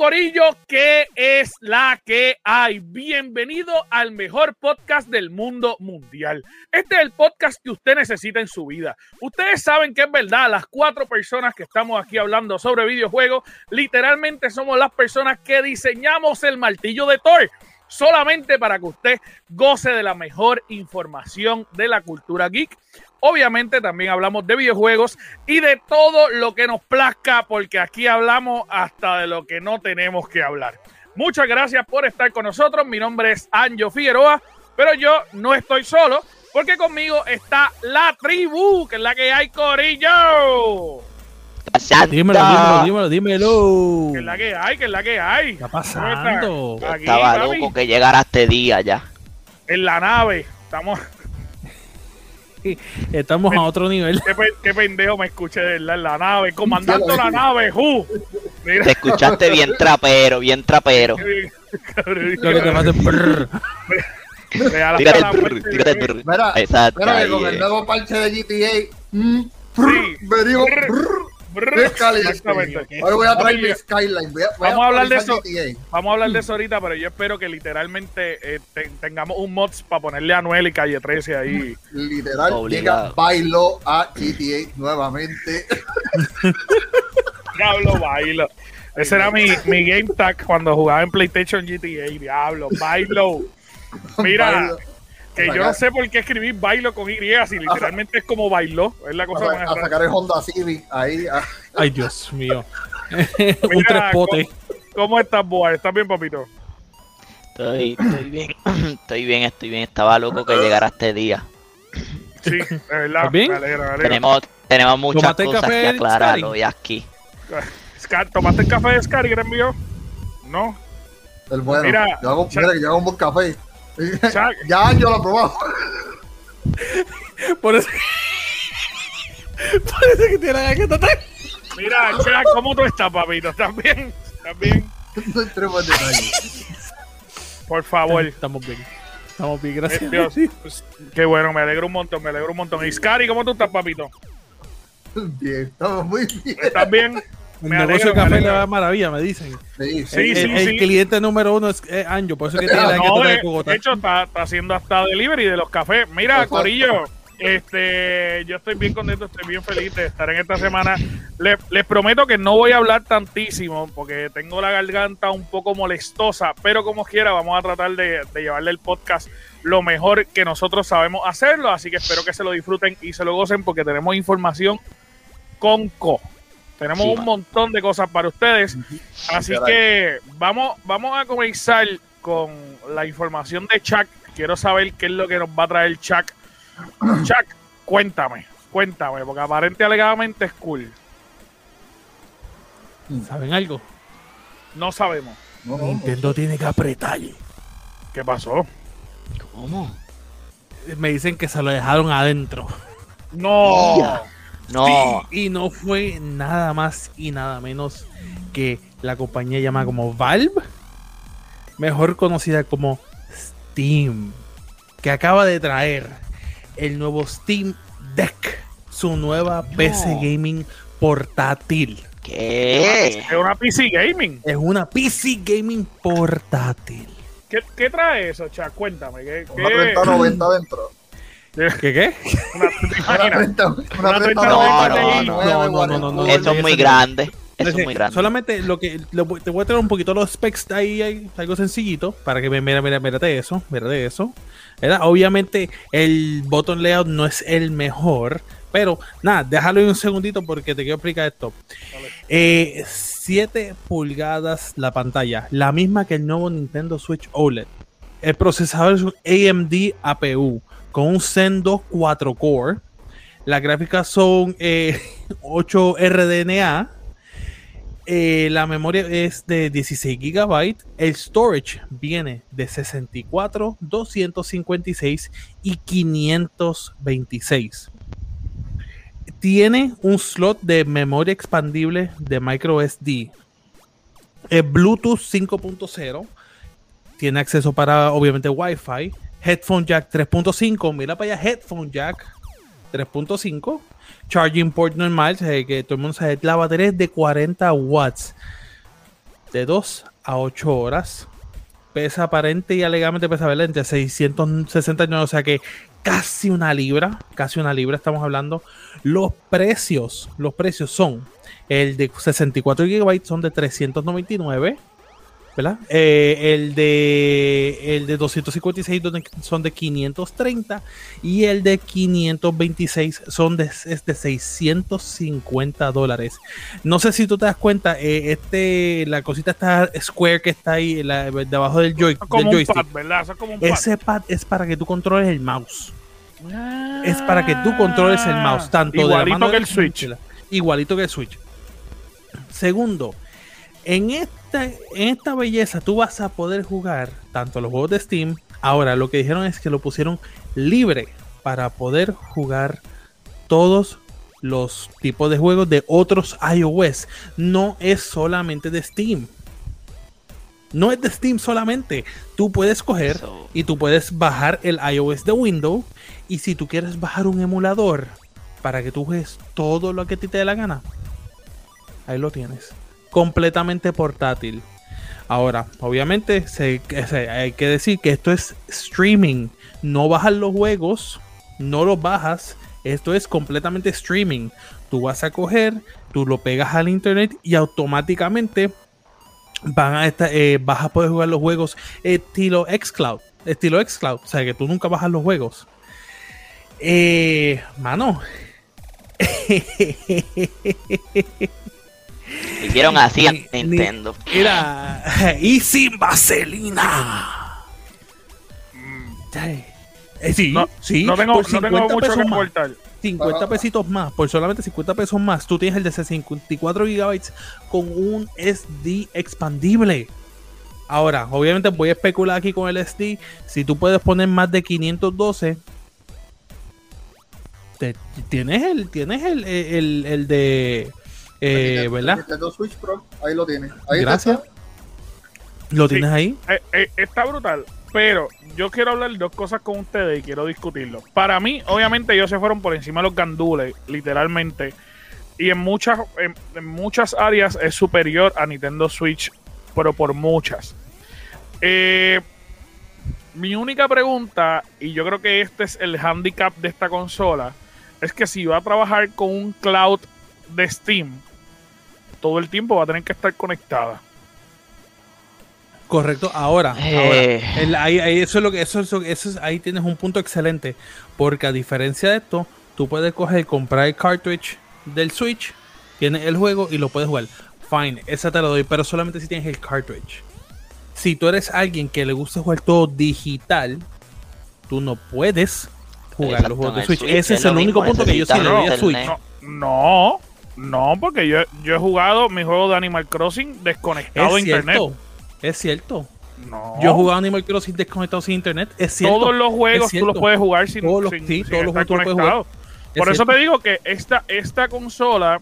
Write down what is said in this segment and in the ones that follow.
Corillo, ¿qué es la que hay? Bienvenido al mejor podcast del mundo mundial. Este es el podcast que usted necesita en su vida. Ustedes saben que es verdad, las cuatro personas que estamos aquí hablando sobre videojuegos, literalmente somos las personas que diseñamos el martillo de Thor solamente para que usted goce de la mejor información de la cultura geek. Obviamente también hablamos de videojuegos y de todo lo que nos plazca, porque aquí hablamos hasta de lo que no tenemos que hablar. Muchas gracias por estar con nosotros. Mi nombre es Anjo Figueroa, pero yo no estoy solo, porque conmigo está la tribu, que es la que hay, Corillo. Dímelo, dímelo, dímelo, dímelo. Que es la que hay, que es la que hay. ¿Qué está pasando? Aquí, Estaba papi, loco que llegara este día ya. En la nave. Estamos. Estamos a otro nivel. Qué, pe- qué pendejo me escuché de en la nave. Comandando la nave, ¡ju! Mira. Te escuchaste bien trapero, bien trapero. Lo que te pasa es brrr. Real hasta Tírate la el brr, muerte, tírate el bebé. brr. Mira, con el eh. nuevo parche de GTA, mm, brr, Sí. venimos, Brr. brr, Brr. Exactamente. Hoy voy a traer Oye, mi Skyline. Voy a, voy Vamos a hablar de eso. GTA. Vamos a hablar de eso ahorita, pero yo espero que literalmente eh, te- tengamos un mods para ponerle a Noel y Calle 13 ahí. Literal, Obligado. llega bailo a GTA nuevamente. Diablo, bailo. Ese era mi, mi game tag cuando jugaba en PlayStation GTA. Diablo, bailo. Mira, Bailo. Que yo no sé por qué escribir bailo con Y, si literalmente es como bailó. Es la A, cosa sa- más a rara. sacar el Honda Civic ahí. ah. Ay, Dios mío. Un Mira, tres potes. ¿cómo, cómo estás, Boa? ¿Estás bien, papito? Estoy, estoy bien, estoy bien, estoy bien. Estaba loco que llegara este día. Sí, de verdad. ¿Estás bien? Me alegra, me alegra. Tenemos, tenemos muchas ¿Tomaste cosas que aclarar hoy aquí. ¿Tomaste el café de Scar y envió? No. El bueno. Mira, yo hago, mira que yo hago un buen café. Ya yo lo he probado. Por eso. Parece que tiene la que tratar. Mira, Chuck, ¿cómo tú estás, papito? ¿Estás bien? ¿Estás bien? No entremos en detalle. Por favor. Estamos bien. Estamos bien, gracias. Dios, pues, qué bueno, me alegro un montón, me alegro un montón. Y Scary, ¿cómo tú estás, papito? Bien, estamos muy bien. ¿Estás bien? El Me negocio alegro, de café me le va maravilla, me dicen. Sí, Sí, el, sí, el- cliente número uno es Anjo, por eso que tiene la que No, de, de Cogotá. de hecho, está, está haciendo hasta delivery de los cafés. Mira, Exacto. Corillo, este, yo estoy bien contento, estoy bien feliz de estar en esta semana. Le- les prometo que no voy a hablar tantísimo porque tengo la garganta un poco molestosa, pero como quiera, vamos a tratar de, de llevarle el podcast lo mejor que nosotros sabemos hacerlo. Así que espero que se lo disfruten y se lo gocen porque tenemos información con co. Tenemos Sí. un montón de cosas para ustedes. Así Caray. que vamos, vamos a comenzar con la información de Chuck. Quiero saber qué es lo que nos va a traer Chuck. Chuck, cuéntame, cuéntame, porque aparente alegadamente es cool. ¿Saben algo? No sabemos. No, no, Nintendo tiene que apretar. ¿Qué pasó? ¿Cómo? Me dicen que se lo dejaron adentro. No. No. Y no fue nada más y nada menos que la compañía llamada como Valve, mejor conocida como Steam, que acaba de traer el nuevo Steam Deck, su nueva PC gaming portátil. ¿Qué? Es una PC Gaming. Es una PC gaming portátil. ¿Qué, qué trae eso, Chuck? Cuéntame. ¿qué, Una qué- 3090 adentro. ¿Qué qué? una- ¿te Una imaginas? 30 Una una 3090 3090 Ti. No, no, no, no, no. Eso es muy grande. Eso es muy grande. Solamente lo que lo te voy a traer un poquito los specs ahí, ahí, algo sencillito, para que me mira, mira, mírate eso, mírate eso. ¿verdad? Obviamente el button layout no es el mejor, pero nada, déjalo un segundito porque te quiero explicar esto. Eh, 7 pulgadas la pantalla, la misma que el nuevo Nintendo Switch OLED. El procesador es un AMD APU con un Zen 2 4 core. Las gráficas son eh, 8 RDNA. Eh, la memoria es de 16 GB. El storage viene de 64, 256 y 526. Tiene un slot de memoria expandible de micro SD. Es Bluetooth 5.0. Tiene acceso para, obviamente, Wi-Fi. Headphone jack 3.5. Mira para allá, headphone jack 3.5. Charging port normal, que todo el mundo sabe, la batería es de 40 watts. de 2 a 8 horas. Pesa aparente y alegadamente pesa ¿verdad? entre 669, o sea que casi una libra, casi una libra estamos hablando. Los precios, los precios son el de 64 GB son de 399, ¿verdad? Eh, el de el de 256 donde- son de 530 y el de 526 son de, es de 650 dólares. No sé si tú te das cuenta, eh, este la cosita está square que está ahí la- debajo del, joy, Eso es como del un joystick. pad, ¿verdad? Eso es como un pad. Ese pad es para que tú controles el mouse. Es para que tú controles el mouse tanto de la Igualito mano que el Switch. como de la- Igualito que el Switch. Segundo, en esta, en esta belleza tú vas a poder jugar tanto los juegos de Steam. Ahora, lo que dijeron es que lo pusieron libre para poder jugar todos los tipos de juegos de otros iOS. No es solamente de Steam. No es de Steam solamente. Tú puedes coger So- y tú puedes bajar el iOS de Windows. Y si tú quieres bajar un emulador para que tú juegues todo lo que a ti te dé la gana, ahí lo tienes. Completamente portátil. Ahora, obviamente, se- hay que decir que esto es streaming. No bajas los juegos, no los bajas. Esto es completamente streaming. Tú vas a coger, tú lo pegas al internet y automáticamente van a esta- eh, vas a poder jugar los juegos estilo xCloud. Estilo xCloud. O sea que tú nunca bajas los juegos. Eh, mano. Hicieron así a Ni- Nintendo. Era. Y sin vaselina. Ay. Eh, sí, No, sí. no tengo, por no tengo 50 mucho que pesos más. aportar. 50 pesitos más, por solamente 50 pesos más, tú tienes el de 54 gigabytes con un SD expandible. Ahora, obviamente voy a especular aquí con el SD. Si tú puedes poner más de 512, te- tienes el, tienes el, el, el de, eh, ¿verdad? Nintendo Switch Pro, ahí lo tienes. Ahí Gracias. está. Lo Sí. tienes ahí. Eh, eh, está brutal. Pero yo quiero hablar dos cosas con ustedes y quiero discutirlo. Para mí, obviamente, ellos se fueron por encima de los gandules, literalmente. Y en muchas, en, en muchas áreas es superior a Nintendo Switch, pero por muchas. Eh, mi única pregunta, y yo creo que este es el handicap de esta consola, es que si va a trabajar con un cloud de Steam, todo el tiempo va a tener que estar conectada. Correcto, ahora, Eh. ahora, el- ahí, ahí eso es lo que eso, es lo que- eso es- ahí tienes un punto excelente, porque a diferencia de esto, tú puedes coger, comprar el cartridge del Switch, tienes el juego y lo puedes jugar. Fine, esa te la doy, pero solamente si tienes el cartridge. Si tú eres alguien que le gusta jugar todo digital, tú no puedes jugar Exacto, los juegos de el Switch. Switch Ese es es el único mismo, punto que yo sí le doy a Switch. no, no, porque yo, yo he jugado mi juego de Animal Crossing desconectado Es de internet. cierto, es cierto. No. Yo he jugado Animal Crossing desconectado sin internet, es cierto. todos los juegos tú los puedes jugar sin, Todos los- sin- sí, sin todos los juegos tú los puedes conectado. Es Por eso cierto. te digo que esta, esta consola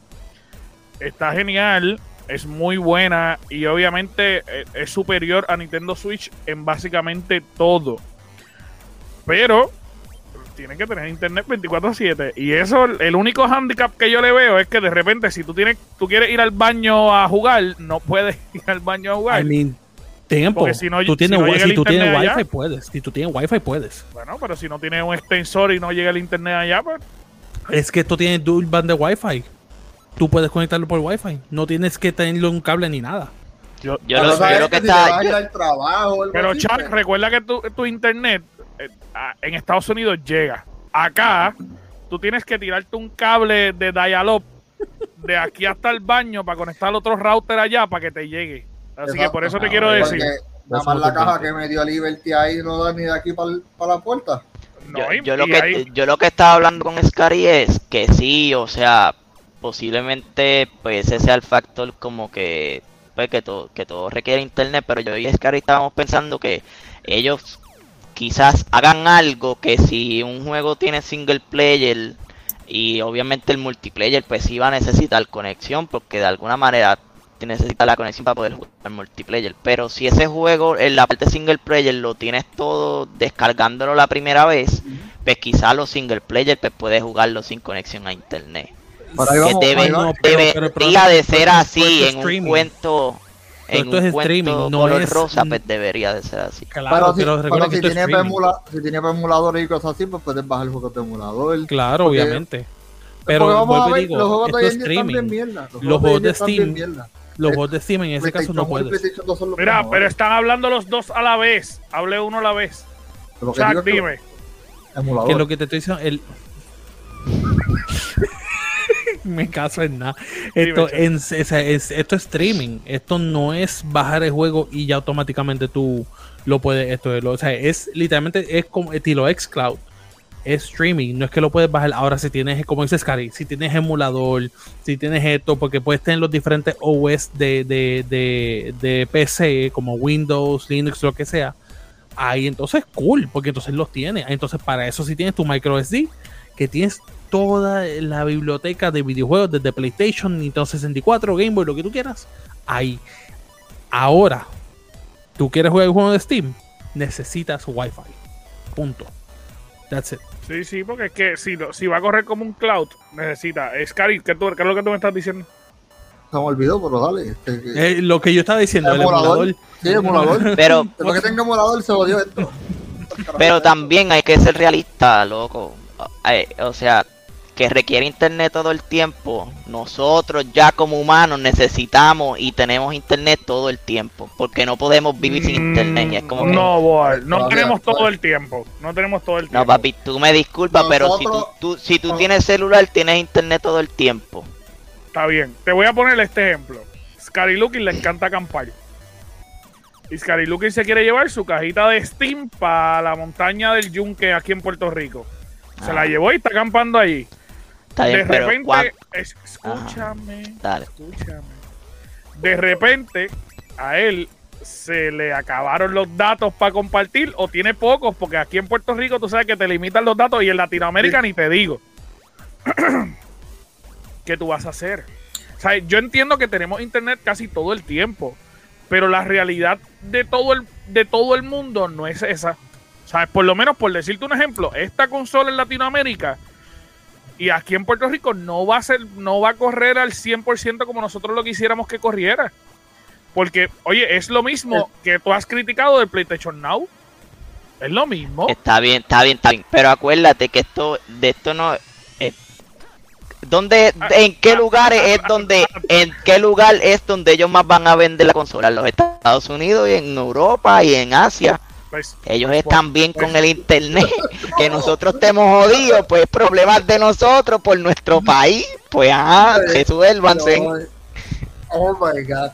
está genial, es muy buena y obviamente eh, es superior a Nintendo Switch en básicamente todo. Pero tiene que tener internet 24/7 y eso el único handicap que yo le veo es que de repente si tú tienes tú quieres ir al baño a jugar, no puedes ir al baño a jugar. I mean, tiempo. Porque si no- tú si tienes, no si el tú tienes allá- wifi puedes. Si tú tienes wifi puedes. Bueno, pero si no tienes un extensor y no llega el internet allá, pues Es que esto tiene dual band de wifi. Tú puedes conectarlo por wifi. No tienes que tenerlo en un cable ni nada. yo, Yo Pero lo, sabes yo lo que te está. trabajo Pero Chuck, pues, recuerda que tu, tu internet en Estados Unidos llega. Acá, tú tienes que tirarte un cable de dial-up de aquí hasta el baño para conectar otro router allá para que te llegue. Así que por eso te quiero decir. Nada más la caja que me dio Liberty ahí no da ni de aquí para la puerta. No, yo, lo que ahí- yo lo que estaba hablando con Scary es que sí, o sea, posiblemente pues ese sea el factor como que pues que todo que todo requiere internet, pero yo y Scary estábamos pensando que ellos quizás hagan algo que si un juego tiene single player y obviamente el multiplayer pues sí va a necesitar conexión porque de alguna manera te necesita la conexión para poder jugar multiplayer. Pero si ese juego en la parte single player lo tienes todo descargándolo la primera vez, pues quizás los single player pues puedes jugarlo sin conexión a internet. Que debe- pero- pero debería de ser así en un streaming. En esto un es cuento streaming, no color es- rosa, pues debería de ser así. Claro, pero si, pero que si esto es tiene streaming. emula- si tiene emuladores y cosas así, pues puedes bajar juegos de emulador. Claro, Porque- obviamente. Pero vamos a ver, digo, los juegos de día están bien streaming. mierda. Los juegos de de Steam, mierda. Los juegos de Steam en ese caso no puedes. Mira, mejores. pero están hablando los dos a la vez. Hable uno a la vez. Que que dime. emulador. Que lo que te estoy diciendo, el... Me caso en nada. Esto, en- es, es- esto es streaming. Esto no es bajar el juego y ya automáticamente tú lo puedes. Esto es lo- o sea, es literalmente es como estilo xCloud. Es streaming, no es que lo puedes bajar. Ahora, si tienes, como dice Scary, si tienes emulador, si tienes esto, porque puedes tener los diferentes OS de, de, de, de PC, como Windows, Linux, lo que sea. Ahí entonces cool, porque entonces los tienes. Entonces, para eso si tienes tu micro SD, que tienes toda la biblioteca de videojuegos desde PlayStation, Nintendo 64, Game Boy, lo que tú quieras. Ahí. Ahora, tú quieres jugar el juego de Steam, necesitas Wi-Fi. Punto. That's it. Sí, sí, porque es que si, lo- si va a correr como un cloud, necesita. Scary, ¿qué, tú- qué es lo que tú me estás diciendo? Se me olvidó, pero dale. Este, que- Eh, lo que yo estaba diciendo, el Emulador. emulador. sí, emulador. Pero, Después que tenga emulador se odió esto. pero también hay que ser realista, loco. Eh, O sea, que requiere internet todo el tiempo. Nosotros ya como humanos necesitamos y tenemos internet todo el tiempo. Porque no podemos vivir sin internet. Y es como que, no, No, boy, no Todavía, tenemos todo todavía. el tiempo. No tenemos todo el tiempo. papi, tú me disculpas, pero si tú, si tú no. tienes celular, tienes internet todo el tiempo. Está bien. Te voy a poner este ejemplo. Scary Looking le encanta acampar. Y Scary Looking se quiere llevar su cajita de Steam para la montaña del Yunque aquí en Puerto Rico. Se Ah. la llevó y está acampando allí. Está De pero repente, ¿cuán- es- escúchame, Dale. escúchame. De repente, a él se le acabaron los datos para compartir o tiene pocos, porque aquí en Puerto Rico tú sabes que te limitan los datos y en Latinoamérica ni te digo. ¿Qué tú vas a hacer? O sea, yo entiendo que tenemos internet casi todo el tiempo, pero la realidad de todo el, de todo el mundo no es esa. ¿Sabes? Por lo menos, por decirte un ejemplo, esta consola en Latinoamérica y aquí en Puerto Rico no va a ser, no va a correr al 100% como nosotros lo quisiéramos que corriera. Porque, oye, es lo mismo que tú has criticado del PlayStation Now. Es lo mismo. Está bien, está bien, está bien. Pero acuérdate que esto, de esto no. eh, ¿Dónde, Ah, en qué ah, lugares ah, es donde, en qué lugar es donde ellos más van a vender la consola? En los Estados Unidos y en Europa y en Asia. Ellos están bien con el internet. Que nosotros estemos jodidos, pues problemas de nosotros por nuestro país. Pues ah, resuélvanse. No, Oh my god.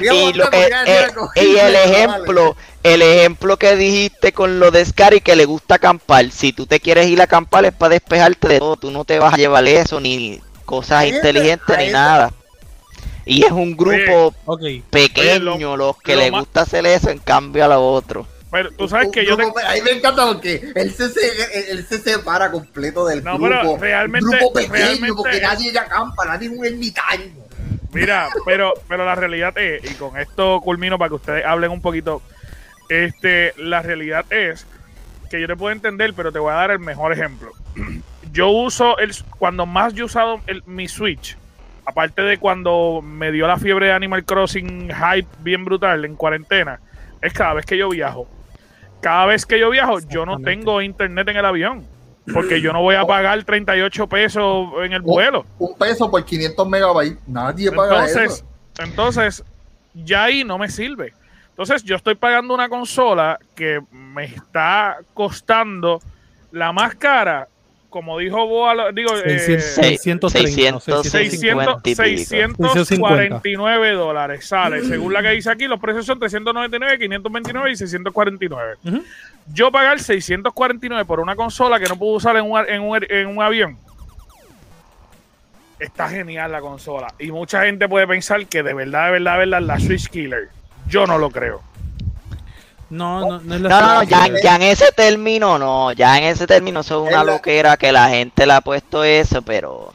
Y, lo que, eh, y el ejemplo, el ejemplo que dijiste con lo de Scary que le gusta acampar, si tú te quieres ir a acampar es para despejarte de todo, tú no te vas a llevar eso, ni cosas inteligentes, ni nada. Y es un grupo pequeño Oye, lo- los que lo le gusta hacer eso en cambio a los otros. Pero tú sabes que yo te, Ahí me encanta porque él se, él se separa completo del No, pero grupo. realmente- Un grupo pequeño realmente- porque nadie ya acampa, nadie es un ermitaño. Mira, pero, pero la realidad es, y con esto culmino para que ustedes hablen un poquito, este, la realidad es que yo te puedo entender, pero te voy a dar el mejor ejemplo. Yo uso, el, cuando más yo he usado el- mi Switch, aparte de cuando me dio la fiebre de Animal Crossing hype bien brutal en cuarentena, es cada vez que yo viajo. Cada vez que yo viajo, yo no tengo internet en el avión. Porque yo no voy a pagar 38 pesos en el vuelo. Un peso por 500 megabytes. Nadie paga Entonces, eso. entonces, ya ahí no me sirve. Entonces, yo estoy pagando una consola que me está costando la más cara, como dijo Boa, lo- digo, eh, 600, 630, no, 600, 600, 650 y pico. 649 dólares sale. Según la que dice aquí, los precios son 399, 529 y 649. Ujú. Yo pagar 649 por una consola que no puedo usar en un, en un, en un avión. Está genial la consola. Y mucha gente puede pensar que de verdad, de verdad, de verdad, la Switch Killer. Yo no lo creo. No, no, no es la No, no, no, ya, ya en ese término no, ya en ese término eso es una Es la- loquera que la gente le ha puesto eso, pero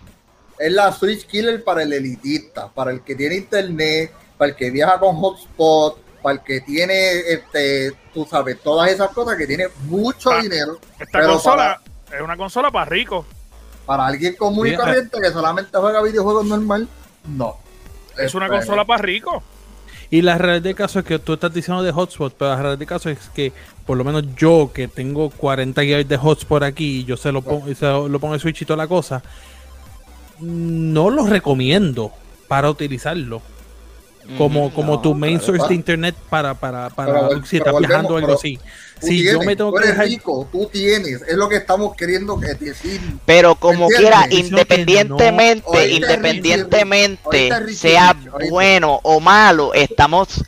Es la Switch Killer para el elitista, para el que tiene internet, para el que viaja con hotspot, para el que tiene, este, tú sabes, todas esas cosas que tiene mucho dinero. Esta Pero consola es una consola para ricos. Para alguien común y corriente que solamente juega videojuegos normal, no. Es una Este, consola para ricos. Y la realidad del caso es que tú estás diciendo de hotspot, pero la realidad del caso es que por lo menos yo que tengo 40 GB de hotspot aquí, y yo se lo pongo, se lo pongo en Switch y toda la cosa, no lo recomiendo para utilizarlo. Como, como no, tu main claro, source de internet para, para, para vol- si estás viajando o algo así. Tú Si yo me tengo tú que eres dejar rico, tú tienes, es lo que estamos queriendo que decir. Pero como ¿Entiendes? quiera, que no. independientemente, independientemente sea bueno o malo, estamos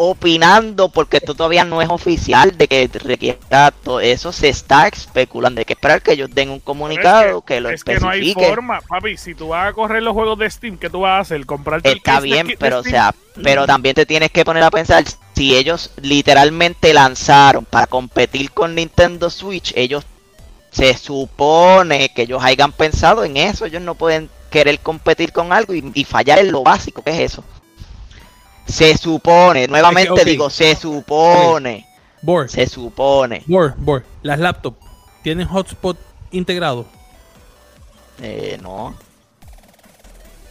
opinando porque esto todavía no es oficial de que requiera todo eso se está especulando hay que esperar que ellos den un comunicado que, lo es que no hay especifique forma, papi. Si tú vas a correr los juegos de Steam, ¿qué tú vas a hacer? Comprarte el está bien pero o sea pero también te tienes que poner a pensar si ellos literalmente lanzaron para competir con Nintendo Switch ellos se supone que ellos hayan pensado en eso ellos no pueden querer competir con algo y, y fallar en lo básico que es eso se supone nuevamente digo se supone Board, se supone board, board. Las laptops tienen hotspot integrado. eh, no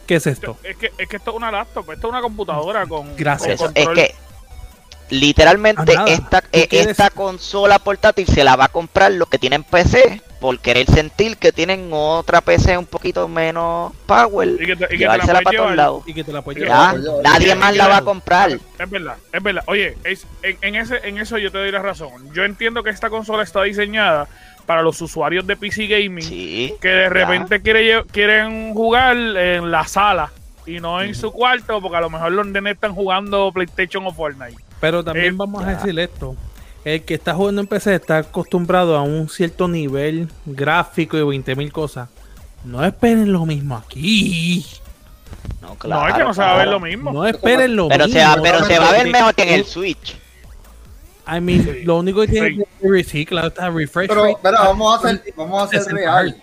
¿Qué es esto? Es que, es que esto es una laptop, esto es una computadora con, Gracias. con Eso, es control. que literalmente Ah, esta, ¿Tú eh, esta consola portátil se la va a comprar los que tienen PC por querer sentir que tienen otra PC un poquito menos power, Y que te- y que te la llevársela para todos lados. Y que te la puedes Ya, llevar. Nadie más la va a comprar. Es verdad, es verdad. Oye, es, en, en ese, en eso yo te doy la razón. Yo entiendo que esta consola está diseñada para los usuarios de PC Gaming Sí, que de repente quiere quieren jugar en la sala y no en su cuarto porque a lo mejor los nenes están jugando PlayStation o Fortnite. Pero también Eh, vamos ya. a decir esto. El que está jugando en PC está acostumbrado a un cierto nivel gráfico y 20.000 cosas. No esperen lo mismo aquí. no, no, es claro, que no se va a ver claro. lo mismo. No esperen lo Pero mismo. se va, pero se va a ver mejor que en el I Switch. mean, Sí. lo único que tiene Sí. que reciclar está refresh Pero, rate. pero vamos a hacer, vamos a Desencajar. real.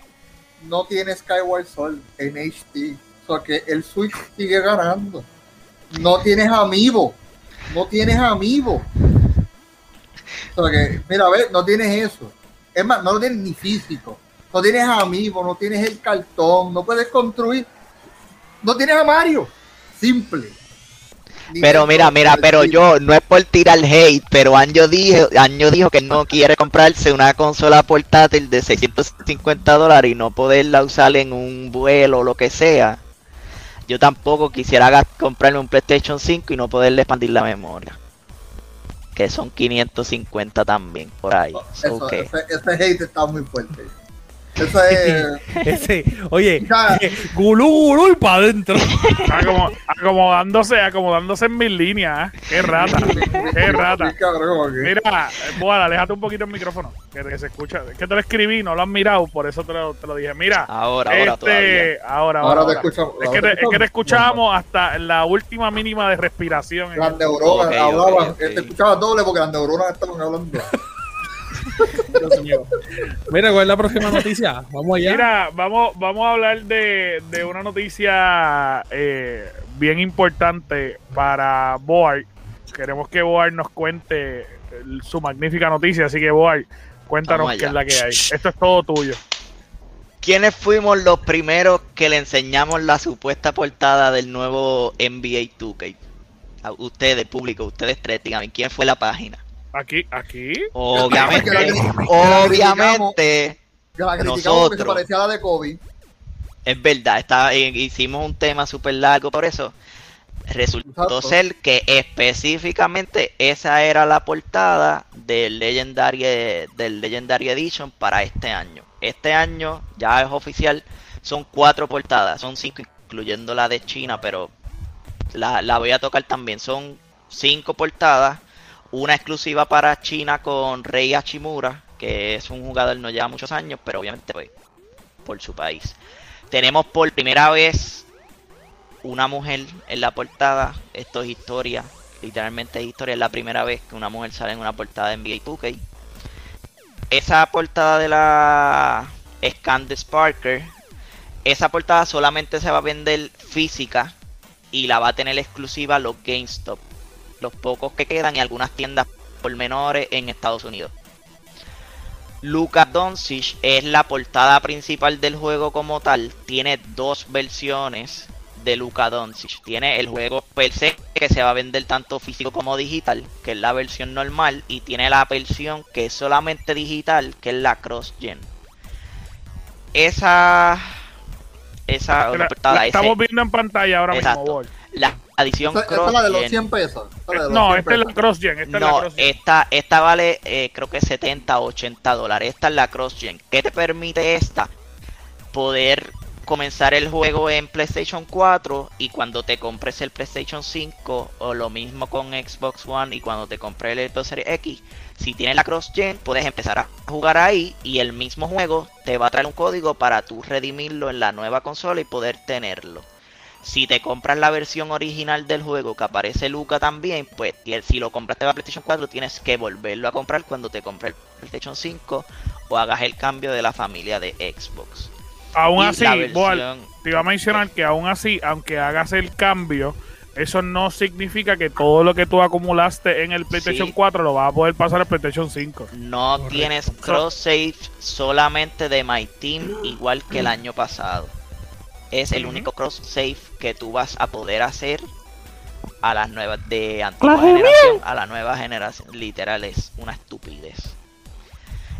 No tiene Skyward Sword en HD. O sea que el Switch sigue ganando. No tienes amiibo. No tienes amiibo. O sea que, mira, a ver, no tienes eso. Es más, no lo tienes ni físico. No tienes amiibo, no tienes el cartón, no puedes construir. No tienes a Mario. Simple. Pero mira, mira, pero yo no es por tirar hate, pero Año dijo, Año dijo que no quiere comprarse una consola portátil de 650 dólares y no poderla usar en un vuelo o lo que sea. Yo tampoco quisiera comprarme un PlayStation 5 y no poderle expandir la memoria. Que son 550 también, por ahí. So Eso, ese, ese hate está muy fuerte. Eso es. Ese, oye, Ya. gulú, gulú y para adentro. Acomo- acomodándose, acomodándose en mis líneas. ¿eh? Qué rata, qué rata. Mira, Boada, aléjate un poquito el micrófono, que, que se escucha. Es que te lo escribí, no lo has mirado, por eso te lo, te lo dije. Mira, ahora, ahora todavía. este, ahora, Ahora ahora, te escuchamos. Es que, te, es que te escuchábamos hasta la última mínima de respiración. Las neuronas Ok, ok, hablaban, ok. te escuchaba doble porque las neuronas estaban hablando. Dios mío. Mira, ¿cuál es la próxima noticia? Vamos allá. Mira, vamos, vamos a hablar de, de una noticia eh, bien importante para Boar. Queremos que Boar nos cuente el- su magnífica noticia, así que Boar, cuéntanos qué es la que hay. Esto es todo tuyo. ¿Quiénes fuimos los primeros que le enseñamos la supuesta portada del nuevo NBA 2K? A ustedes, público, ustedes tres, díganme, ¿quién fue la página? Aquí, aquí. Obviamente, Que la- obviamente, Que la criticamos porque se Nosotros. parecía a la de Kobe. es verdad, está, eh, hicimos un tema súper largo por eso. Resultó Exacto. ser que específicamente esa era la portada del Legendary, del Legendary Edition para este año. Este año ya es oficial, son cuatro portadas, son cinco incluyendo la de China, pero la, la voy a tocar también. Son cinco portadas, una exclusiva para China con Rei Hachimura, que es un jugador no lleva muchos años, pero obviamente pues, por su país. Tenemos por primera vez una mujer en la portada. Esto es historia. Literalmente es historia. Es la primera vez que una mujer sale en una portada de NBA 2K. Esa portada de la Candace Parker. Esa portada solamente se va a vender física. Y la va a tener exclusiva los GameStop. Los pocos que quedan y algunas tiendas por menores en Estados Unidos. Luka Doncic es la portada principal del juego como tal. Tiene dos versiones de Luka Doncic. Tiene el juego per se que se va a vender tanto físico como digital, que es la versión normal, y tiene la versión que es solamente digital, que es la cross gen. Esa esa La- portada, la ese- estamos viendo en pantalla ahora Exacto. mismo. Bol. la adición Esta, esta cross es la de los gen. 100 pesos. Esta de los No, 100 esta es la gen. Esta es la No, cross gen. esta, esta vale eh, creo que 70 o 80 dólares. Esta es la cross gen. ¿Qué te permite esta? Poder comenzar el juego en PlayStation 4 y cuando te compres el PlayStation 5 o lo mismo con Xbox One y cuando te compres el Xbox Series X, si tienes la cross gen puedes empezar a jugar ahí y el mismo juego te va a traer un código para tú redimirlo en la nueva consola y poder tenerlo. Si te compras la versión original del juego que aparece Luca también, pues si lo compraste para PlayStation 4 tienes que volverlo a comprar cuando te compres el PlayStation 5 o hagas el cambio de la familia de Xbox. Aún Y así, versión- te iba a mencionar que aún así, aunque hagas el cambio, eso no significa que todo lo que tú acumulaste en el PlayStation Sí. 4 lo vas a poder pasar al PlayStation 5. No Correcto. tienes cross save solamente de My Team igual que el año pasado. Es el único cross save que tú vas a poder hacer a las nuevas de antigua generación a la nueva generación. Literal es una estupidez.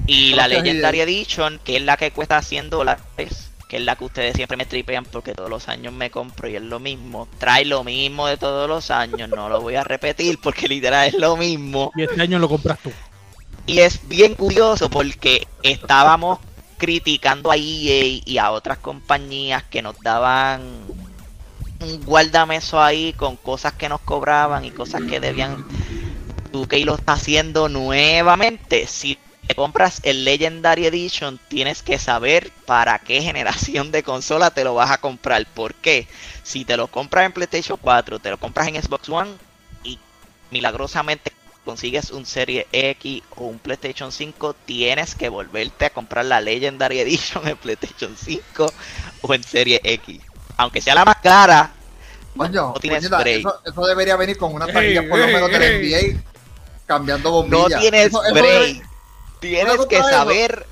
Y la Legendary Edition, que es la que cuesta 100 dólares, que es la que ustedes siempre me tripean porque todos los años me compro y es lo mismo. Trae lo mismo de todos los años, no lo voy a repetir porque literal es lo mismo. Y este año lo compras tú. Y es bien curioso porque estábamos criticando a EA y a otras compañías que nos daban un guardameso ahí con cosas que nos cobraban y cosas que debían. Tú que lo está haciendo nuevamente. Si te compras el Legendary Edition, tienes que saber para qué generación de consola te lo vas a comprar. ¿Por qué? Si te lo compras en PlayStation 4, te lo compras en Xbox One y milagrosamente consigues un Serie X o un PlayStation 5, tienes que volverte a comprar la Legendary Edition en PlayStation 5 o en Serie X. Aunque sea la más cara, Coño, No tienes break. eso, eso debería venir con una taquilla por lo menos del. NBA cambiando no bombillas. tienes Eso- eso break. debe- Tienes que saber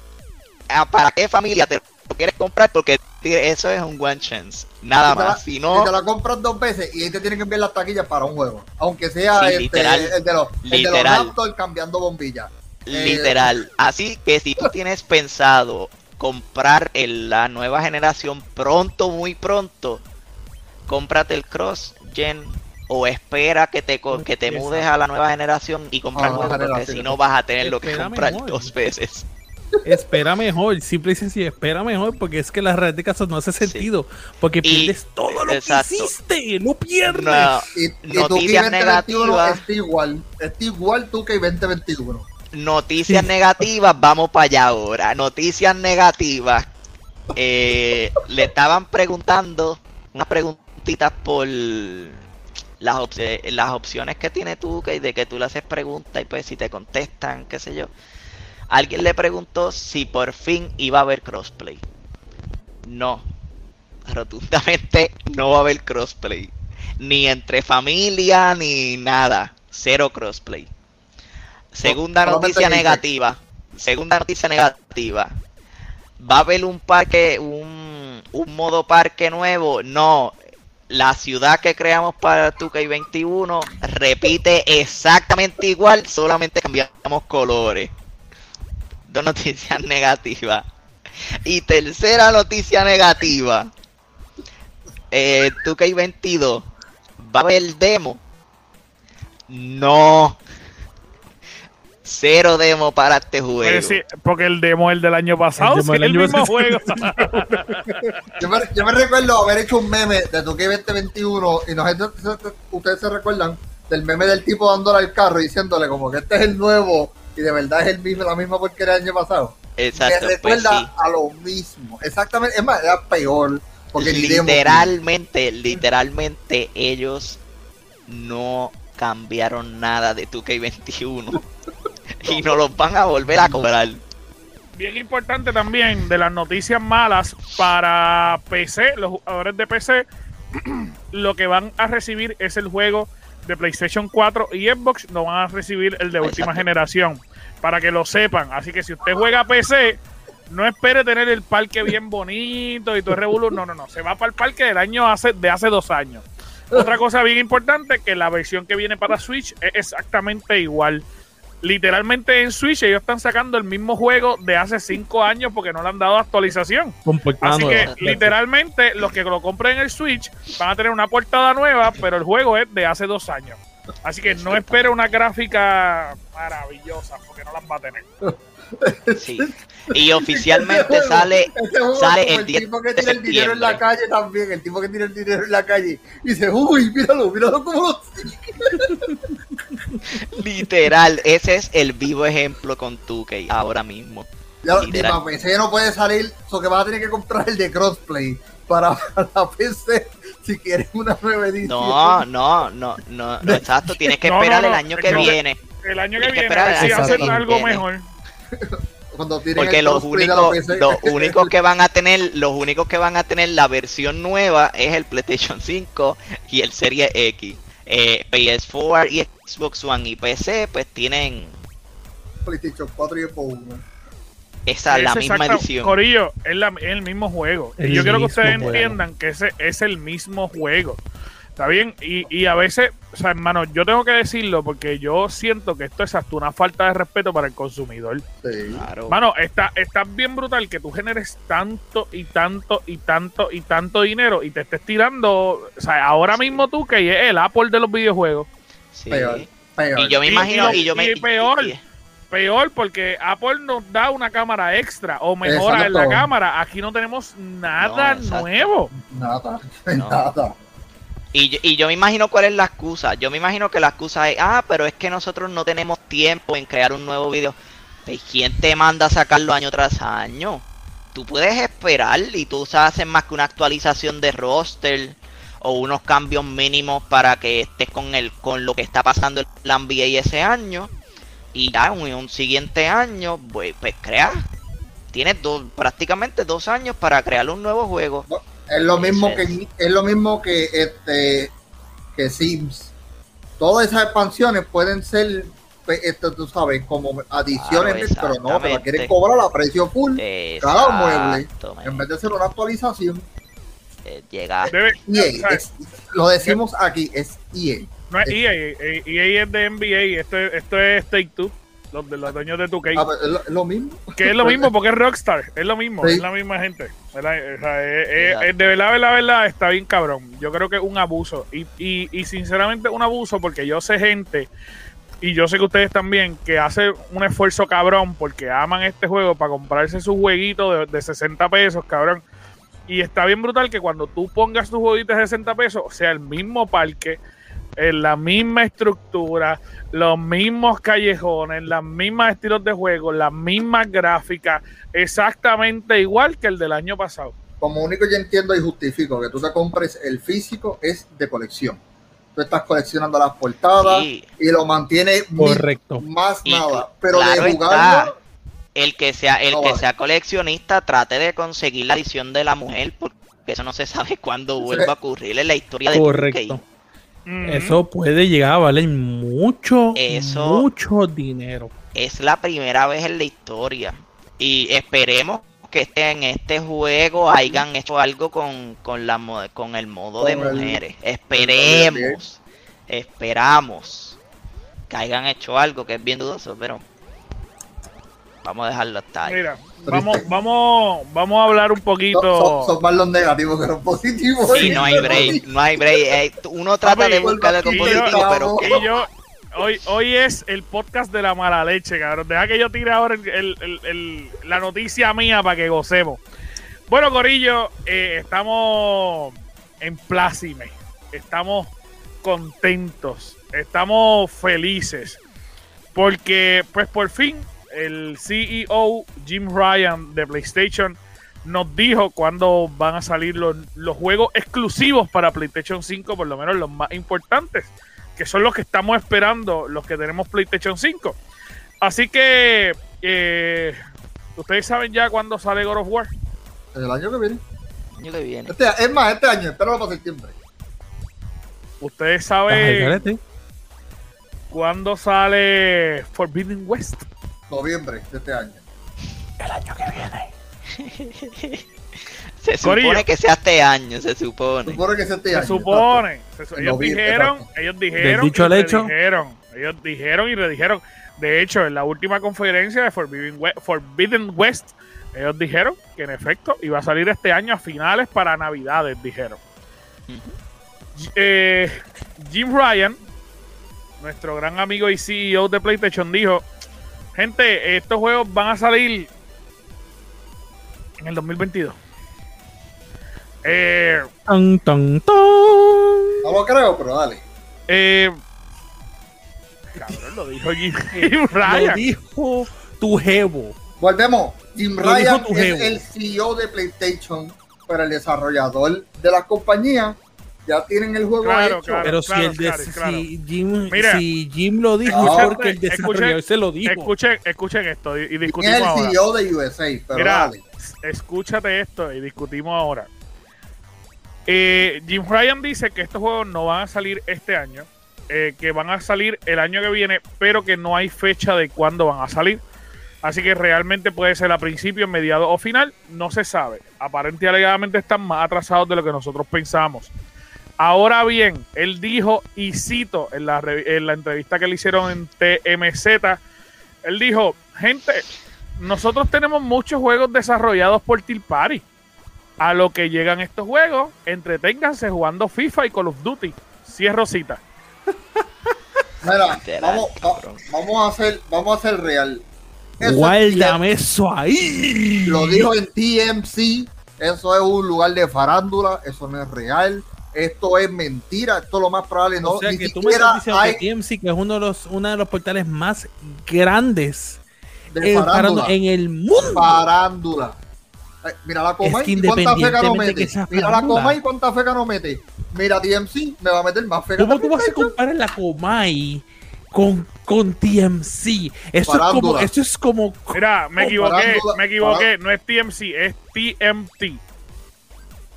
a para qué familia te lo quieres comprar porque eso es un one chance. Nada si más. Si Si no, te la compras dos veces y ahí te tienen que enviar las taquillas para un juego. Aunque sea Sí, este, literal. el de los, el de los Literal. Cambiando bombillas. Eh, Literal. Así que si tú tienes pensado comprar el- la nueva generación pronto, muy pronto, cómprate el Cross Gen o espera que te, co- que te mudes a la nueva generación y comprar Ah, porque si no vas a tener lo que comprar mejor. dos veces. Espera mejor, simple y sencillo, espera mejor, porque es que la red de casos no hace sentido. Porque Y- pierdes todo lo exacto. que hiciste, lo pierdes. No, Y, Noticias 2021 negativas. está igual. Está igual tú que 2021. Noticias Sí. negativas, vamos para allá ahora. Noticias negativas. Eh, le estaban preguntando unas preguntitas por las, op- las opciones que tiene tú, que de que tú le haces preguntas y pues si te contestan, qué sé yo. Alguien le preguntó si por fin iba a haber crossplay. No. Rotundamente no va a haber crossplay. Ni entre familia ni nada. Cero crossplay. Segunda noticia negativa. Segunda noticia negativa. ¿Va a haber un parque, un, un modo parque nuevo? No. La ciudad que creamos para 2K21 repite exactamente igual, solamente cambiamos colores. Dos noticias negativas. Y tercera noticia negativa. Eh, 2K22. ¿Va a haber demo? No. Cero demo para este juego. Pues sí, porque el demo es el del año pasado, El sí, el, año mismo pasado. juego. Yo me, yo me recuerdo haber hecho un meme de tu 2021 y no sé si ustedes se recuerdan del meme del tipo dándole al carro y diciéndole como que este es el nuevo y de verdad es el mismo, la misma porquería del año pasado. Exacto, me pues recuerda sí. a lo mismo. Exactamente, es más, era peor. Porque ni literalmente, literalmente ellos no cambiaron nada de 2K21 y no los van a volver a cobrar. Bien importante también de las noticias malas para PC, los jugadores de PC, lo que van a recibir es el juego de PlayStation 4 y Xbox, no van a recibir el de última Exacto. generación, para que lo sepan. Así que si usted juega PC, no espere tener el parque bien bonito y todo el revuelo. No, no, no. Se va para el parque del año hace, de hace dos años. Otra cosa bien importante, que la versión que viene para Switch es exactamente igual. Literalmente en Switch ellos están sacando el mismo juego de hace cinco años porque no le han dado actualización. Así que literalmente los que lo compren en el Switch van a tener una portada nueva, pero el juego es de hace dos años. Así que no espere una gráfica maravillosa porque no las va a tener. Sí. Y oficialmente sale Este juego sale es como el el 10 tipo que tiene el dinero en la calle también, el tipo que tiene el dinero en la calle y dice, uy, míralo, míralo como lo literal. Ese es el vivo ejemplo con 2K ahora mismo. Ya, ni Literal. para PC ya no puede salir, so que vas a tener que comprar el de crossplay para la PC si quieres una nueva edición. No, no, no, no, no, exacto. Tienes que esperar no, no, el año que no. viene. El año que Hay que viene, esperar a ver si hacen algo viene. mejor. Cuando tienen Porque los la únicos, los únicos que van a tener, los únicos que van a tener la versión nueva es el PlayStation 5 y el Serie X. Eh, PS4 y Xbox One y PC pues tienen PlayStation 4 y Xbox One. esa la Es misma exacta- edición. Corillo, es, la- es el mismo juego. El y yo quiero que ustedes juego. entiendan que ese es el mismo juego. ¿Está bien? Y, y a veces, o sea, hermano, yo tengo que decirlo porque yo siento que esto es hasta una falta de respeto para el consumidor. Sí. Claro. Mano, está, está bien brutal que tú generes tanto y tanto y tanto y tanto dinero y te estés tirando. O sea, ahora mismo tú que es el Apple de los videojuegos. Sí. Peor, peor. Y yo me imagino, y- y, yo me y peor. y- Peor porque Apple nos da una cámara extra o mejora en la cámara. Aquí no tenemos nada No, nuevo. Nada, No. nada. Y, yo- y yo me imagino cuál es la excusa. Yo me imagino que la excusa es, ah, pero es que nosotros no tenemos tiempo en crear un nuevo video. Pues, ¿Quién te manda a sacarlo año tras año? Tú puedes esperar y tú haces más que una actualización de roster o unos cambios mínimos para que estés con el con lo que está pasando en la NBA ese año y ya en un siguiente año pues, pues tienes dos, prácticamente dos años para crear un nuevo juego Es lo mismo que es. lo mismo que este que Sims. Todas esas expansiones pueden ser pues, esto tú sabes como adiciones, Claro, pero no, te la quieren cobrar a precio full cada mueble en vez de ser una actualización. Eh, llega Debe, EA, es- lo decimos aquí, es EA. no es EA, eh, EA es de NBA, esto, es- esto es Take Two, los, de los dueños de 2K. Ah, es, lo, es lo mismo. Que es lo mismo porque es Rockstar, es lo mismo, Sí. es la misma gente. ¿verdad? O sea, es- es- Exacto. es de verdad, verdad, verdad, está bien cabrón. Yo creo que es un abuso. Y, y, y sinceramente un abuso porque yo sé gente, y yo sé que ustedes también, que hace un esfuerzo cabrón porque aman este juego para comprarse su jueguito de, de 60 pesos, cabrón. Y está bien brutal que cuando tú pongas tu jueguito de 60 pesos, sea el mismo parque, en la misma estructura, los mismos callejones, las mismas estilos de juego, las mismas gráficas, exactamente igual que el del año pasado. Como único yo entiendo y justifico que tú te compres el físico es de colección. Tú estás coleccionando las portadas Sí. y lo mantiene mi- Correcto. más Y nada. Pero claro de está. jugarlo, el que sea el No que vale. sea coleccionista trate de conseguir la edición de la mujer porque eso no se sabe cuándo vuelva a ocurrir en la historia de Correcto. 2K. Ujú. Eso puede llegar a valer mucho, Eso- mucho dinero. es la primera vez en la historia y esperemos que este, en este juego hayan hecho algo con, con la con el modo de el- mujeres esperemos esperamos que hayan hecho algo que es bien dudoso pero vamos a dejarlo hasta ahí Mira, vamos, vamos, vamos a hablar un poquito. son- son más los negativos que los positivos. Sí, no hay break, no hay break. eh, uno trata de buscar algo yo- positivo, pero Y yo, hoy, hoy es el podcast de la mala leche, cabrón. Deja que yo tire ahora el- el- el- el- la noticia mía para que gocemos. Bueno, Corillo, eh, estamos en plácime. Estamos contentos. Estamos felices. Porque, pues por fin, el CEO Jim Ryan de PlayStation nos dijo cuándo van a salir los, los juegos exclusivos para PlayStation 5, por lo menos los más importantes, que son los que estamos esperando, los que tenemos PlayStation 5. Así que, eh, ustedes saben ya cuándo sale God of War. El año que viene. año que viene. Este, es más, este año, espéralo para septiembre. Ustedes saben cuándo sale Forbidden West. Noviembre de este año. El año que viene. Se supone Corillo. que sea este año, se supone. Supone que se te Se supone. se su- ellos dijeron, ellos dijeron, dicho y al hecho. redijeron, ellos dijeron y redijeron. De hecho, en la última conferencia de Forbidden West, Forbidden West, ellos dijeron que en efecto iba a salir este año a finales para Navidades, dijeron. Ujú. Eh, Jim Ryan, nuestro gran amigo y CEO de PlayStation, dijo: Gente, estos juegos van a salir en el 2022. Eh, Tan, tan, tan. No lo creo, pero dale. eh, cabrón, lo dijo Jim, Jim Lo Ryan. dijo tu jevo. Volvemos. Jim Lo Ryan es jevo. el CEO de PlayStation, pero el desarrollador de la compañía ya tienen el juego Claro, hecho. claro. Pero si, el de- si Jim, Mira. si Jim lo dijo, Escuchen- es porque el desarrollador se lo dijo. Escuchen, escuchen esto y, y ¿Quién es discutimos el ahora. CEO de USA? Pero Mira, dale. escúchate esto y discutimos ahora. Eh, Jim Ryan dice que estos juegos no van a salir este año, eh, que van a salir el año que viene, pero que no hay fecha de cuándo van a salir. Así que realmente puede ser a principio, mediado o final, no se sabe. Aparentemente y alegadamente están más atrasados de lo que nosotros pensamos. Ahora bien, él dijo, y cito en la, en la entrevista que le hicieron en TMZ, él dijo, gente, nosotros tenemos muchos juegos desarrollados por Till Party. A lo que llegan estos juegos, entreténganse jugando FIFA y Call of Duty. Cierro cita. Mira, vamos, va- cabrón. vamos a hacer, vamos a hacer real. Eso es Guárdame eso ahí. Lo dijo en TMC. Eso es un lugar de farándula. Eso no es real. Esto es mentira. Esto es lo más probable. No, o sea ni que tú me siquiera estás diciendo hay que TMC, que es uno de los, uno de los portales más grandes de eh, farándula. en el mundo. Farándula. Ay, Mira la coma Es que y cuánta feca no mete. Mira la farándula. coma y cuánta feca no mete. Mira TMC, me va a meter más feca. ¿Cómo tú vas a comparar la Comay con, con TMC? Eso es como, eso es como Mira, me equivoqué, farándula, me equivoqué. No es TMC, es TMT.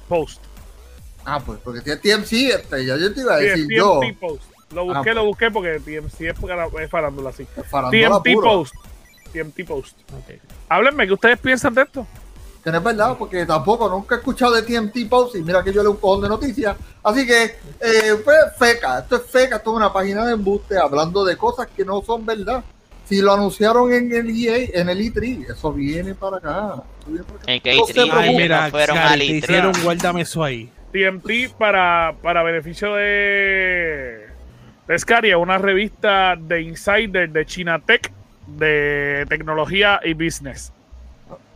Post. Ah, pues porque tiene TMC, este, ya yo te iba a Sí, decir yo. TMT Post. Lo busqué, Ah, pues. lo busqué porque TMC es, para- es farándula así. Farándula TMT puro. Post. TMT Post. Háblenme, ¿qué ustedes piensan de esto? Que no es verdad, porque tampoco nunca he escuchado de TMT Post y mira que yo leo un cojón de noticias. Así que, eh, pues, feca, esto es feca, esto es una página de embuste hablando de cosas que no son verdad. Si lo anunciaron en el EA, en el E3, eso viene para acá. Eso viene para acá. En que No se E3 Ay, preocupen. no mira, fueron al te E3. hicieron guárdame eso ahí. TMT para, para beneficio de, de Scaria, una revista de insider de China Tech de tecnología y business.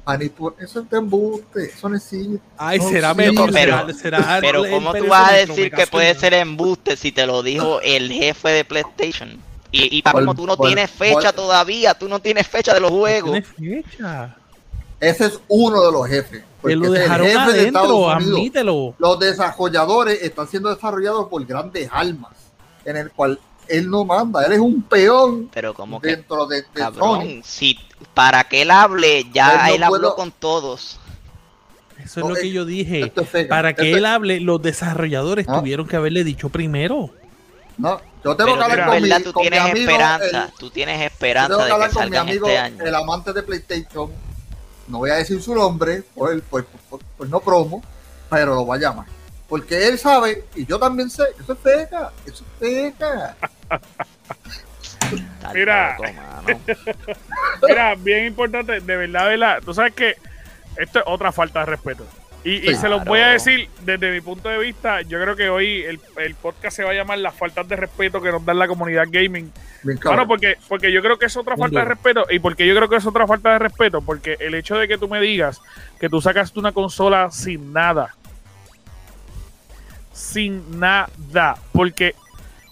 Ani, tú- eso es de embuste, eso no existe. Ay, No, será sí, mejor. pero- será, será Pero ¿cómo tú vas a decir que puede ser embuste si te lo dijo el jefe de PlayStation? Y, y como tú no tienes fecha todavía, tú no tienes fecha de los juegos. Tiene fecha. Ese es uno de los jefes. Que porque lo es el dejaron jefe de adentro, admítelo. Los desarrolladores están siendo desarrollados por grandes almas, en el cual él no manda, él es un peón Pero como que, dentro de, de Sony. cabrón, si para que él hable, ya Él no él habló puedo- con todos. Eso es No, lo que yo dije. Es. Para que él hable, los desarrolladores Ah. tuvieron que haberle dicho primero. No, yo tengo Pero que hablar con verdad mi, tú con mi tienes amigo, esperanza, el- tú tienes yo tengo esperanza que de que hablar con mi amigo, este año. el amante de PlayStation. No voy a decir su nombre, por, el- por- por- por no promo, pero lo voy a llamar. Porque él sabe, y yo también sé, que eso es feca, eso es feca. Mira. Mira, bien importante, de verdad, de verdad. Tú sabes que esto es otra falta de respeto. Y, y se los voy a decir desde mi punto de vista. Yo creo que hoy el, el podcast se va a llamar Las faltas de respeto que nos da la comunidad gaming. Bueno, porque, porque yo creo que es otra falta de respeto. Y porque yo creo que es otra falta de respeto. Porque el hecho de que tú me digas que tú sacaste una consola sin nada. Sin nada. Porque,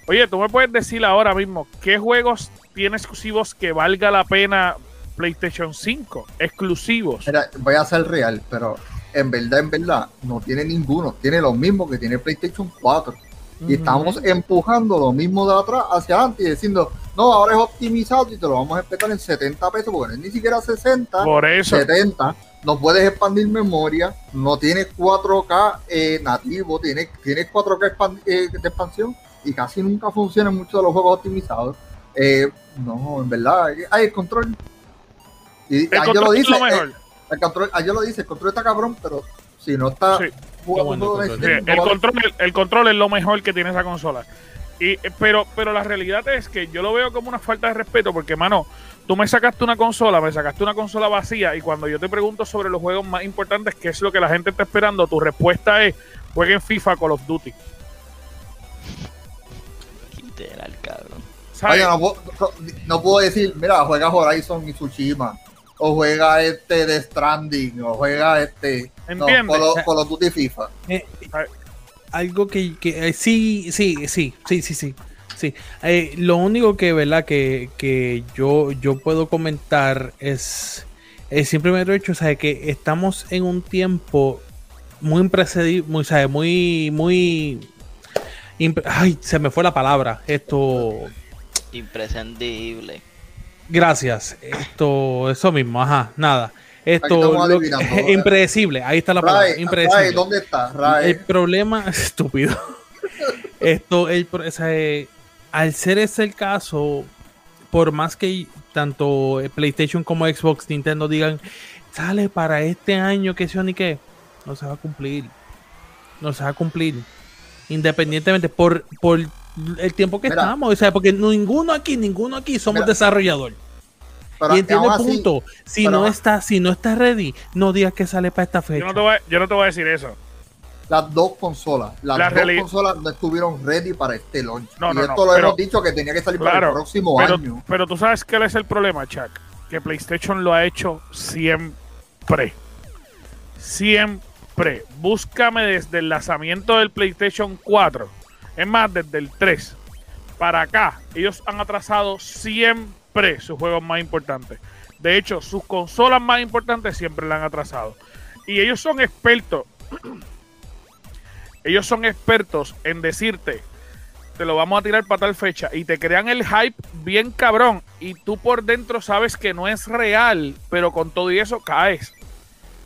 oye, tú me puedes decir ahora mismo qué juegos tiene exclusivos que valga la pena PlayStation 5. Exclusivos. Mira, voy a ser real, pero en verdad, en verdad, no tiene ninguno. Tiene lo mismo que tiene PlayStation 4. Y estamos empujando lo mismo de atrás hacia adelante y diciendo, no, ahora es optimizado y te lo vamos a respetar en 70 pesos, porque no es ni siquiera 60, Por eso. 70. No puedes expandir memoria, no tienes 4K eh, nativo, tienes, tienes 4K expan- eh, de expansión y casi nunca funcionan muchos de los juegos optimizados. Eh, no, en verdad, hay el control. Y El ah, yo control lo es dice, lo mejor. El control, ayer lo dice, el control está cabrón, pero si no está Sí. jugando bueno el Sí, Steam, no el, control, el control es lo mejor que tiene esa consola. Y, eh, pero, pero la realidad es que yo lo veo como una falta de respeto porque, mano, tú me sacaste una consola, me sacaste una consola vacía y cuando yo te pregunto sobre los juegos más importantes, qué es lo que la gente está esperando, tu respuesta es, jueguen FIFA Call of Duty. Literal, cabrón. Oye, no, puedo, no- no puedo decir, mira, juega Horizon y Tsushima. O juega este de Stranding. O juega este. No, Call of- Duty FIFA. Eh, algo que, que, eh, sí, sí, sí, sí, sí, sí. sí. Eh, lo único que, ¿verdad? Que, que yo, yo puedo comentar es, eh, simplemente hecho, o que estamos en un tiempo muy imprecedible, muy, ¿sabes? Muy, muy... impre- Ay, se me fue la palabra. Esto... Imprescindible. Gracias. Esto, eso mismo, ajá, nada. Esto, lo- adivinando. impredecible, ahí está la palabra, Ray, impredecible. Ray, ¿dónde está? Ray. El problema, estúpido. Esto, el, o sea, eh, al ser ese el caso, por más que tanto eh, PlayStation como Xbox, Nintendo digan, sale para este año, que sea ni qué, no se va a cumplir. No se va a cumplir. Independientemente, por, por el tiempo que Mira. estamos, o sea, porque ninguno aquí, ninguno aquí somos Mira. desarrollador. Pero y entiende el así, punto. Si pero- no está, si no está ready, no digas que sale para esta yo, fecha. no te voy, a- yo no te voy a decir eso. las dos consolas, las La dos reali- consolas no estuvieron ready para este launch. No, y no, esto no, lo pero- hemos dicho que tenía que salir para el próximo pero, año. pero tú sabes cuál es el problema, Chuck. Que PlayStation lo ha hecho siempre. Siempre. Búscame desde el lanzamiento del PlayStation 4. Es más, desde el 3. Para acá. Ellos han atrasado siempre sus juegos más importantes. De hecho, sus consolas más importantes siempre la han atrasado. Y ellos son expertos. ellos son expertos en decirte te lo vamos a tirar para tal fecha y te crean el hype bien cabrón y tú por dentro sabes que no es real, pero con todo y eso caes.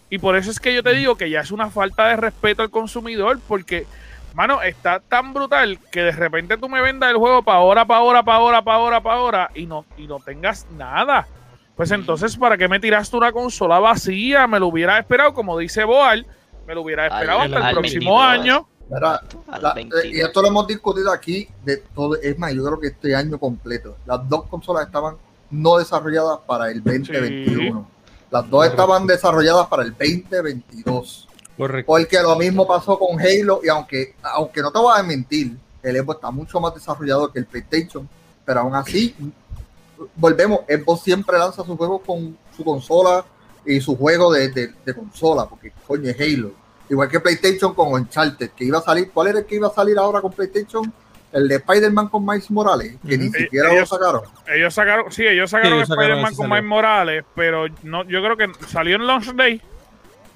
Y por eso es que yo te digo que ya es una falta de respeto al consumidor porque, mano, está tan brutal que de repente tú me vendas el juego para ahora, para ahora, para ahora, para ahora, para ahora y no, y no tengas nada. Pues entonces, ¿para qué me tiraste una consola vacía? Me lo hubiera esperado, como dice Boal, me lo hubiera esperado Al- hasta el al próximo 22. año. Mira, la- eh, 22. y esto lo hemos discutido aquí de todo, es más, yo creo que este año completo, las dos consolas estaban no desarrolladas para el 2021. Las dos estaban desarrolladas para el 2022. Correcto. Porque lo mismo pasó con Halo y aunque, aunque no te voy a mentir, el Xbox está mucho más desarrollado que el PlayStation, pero aún así, volvemos, Xbox siempre lanza sus juegos con su consola y su juego de, de- de consola, porque coño es Halo. Igual que PlayStation con Uncharted, que iba a salir, ¿cuál era el que iba a salir ahora con PlayStation? El de Spider-Man con Miles Morales, que ni siquiera Ellos- lo sacaron. Ellos sacaron, sí, ellos sacaron sacaron Spider-Man con. Miles Morales, pero no, yo creo que salió en Launch Day.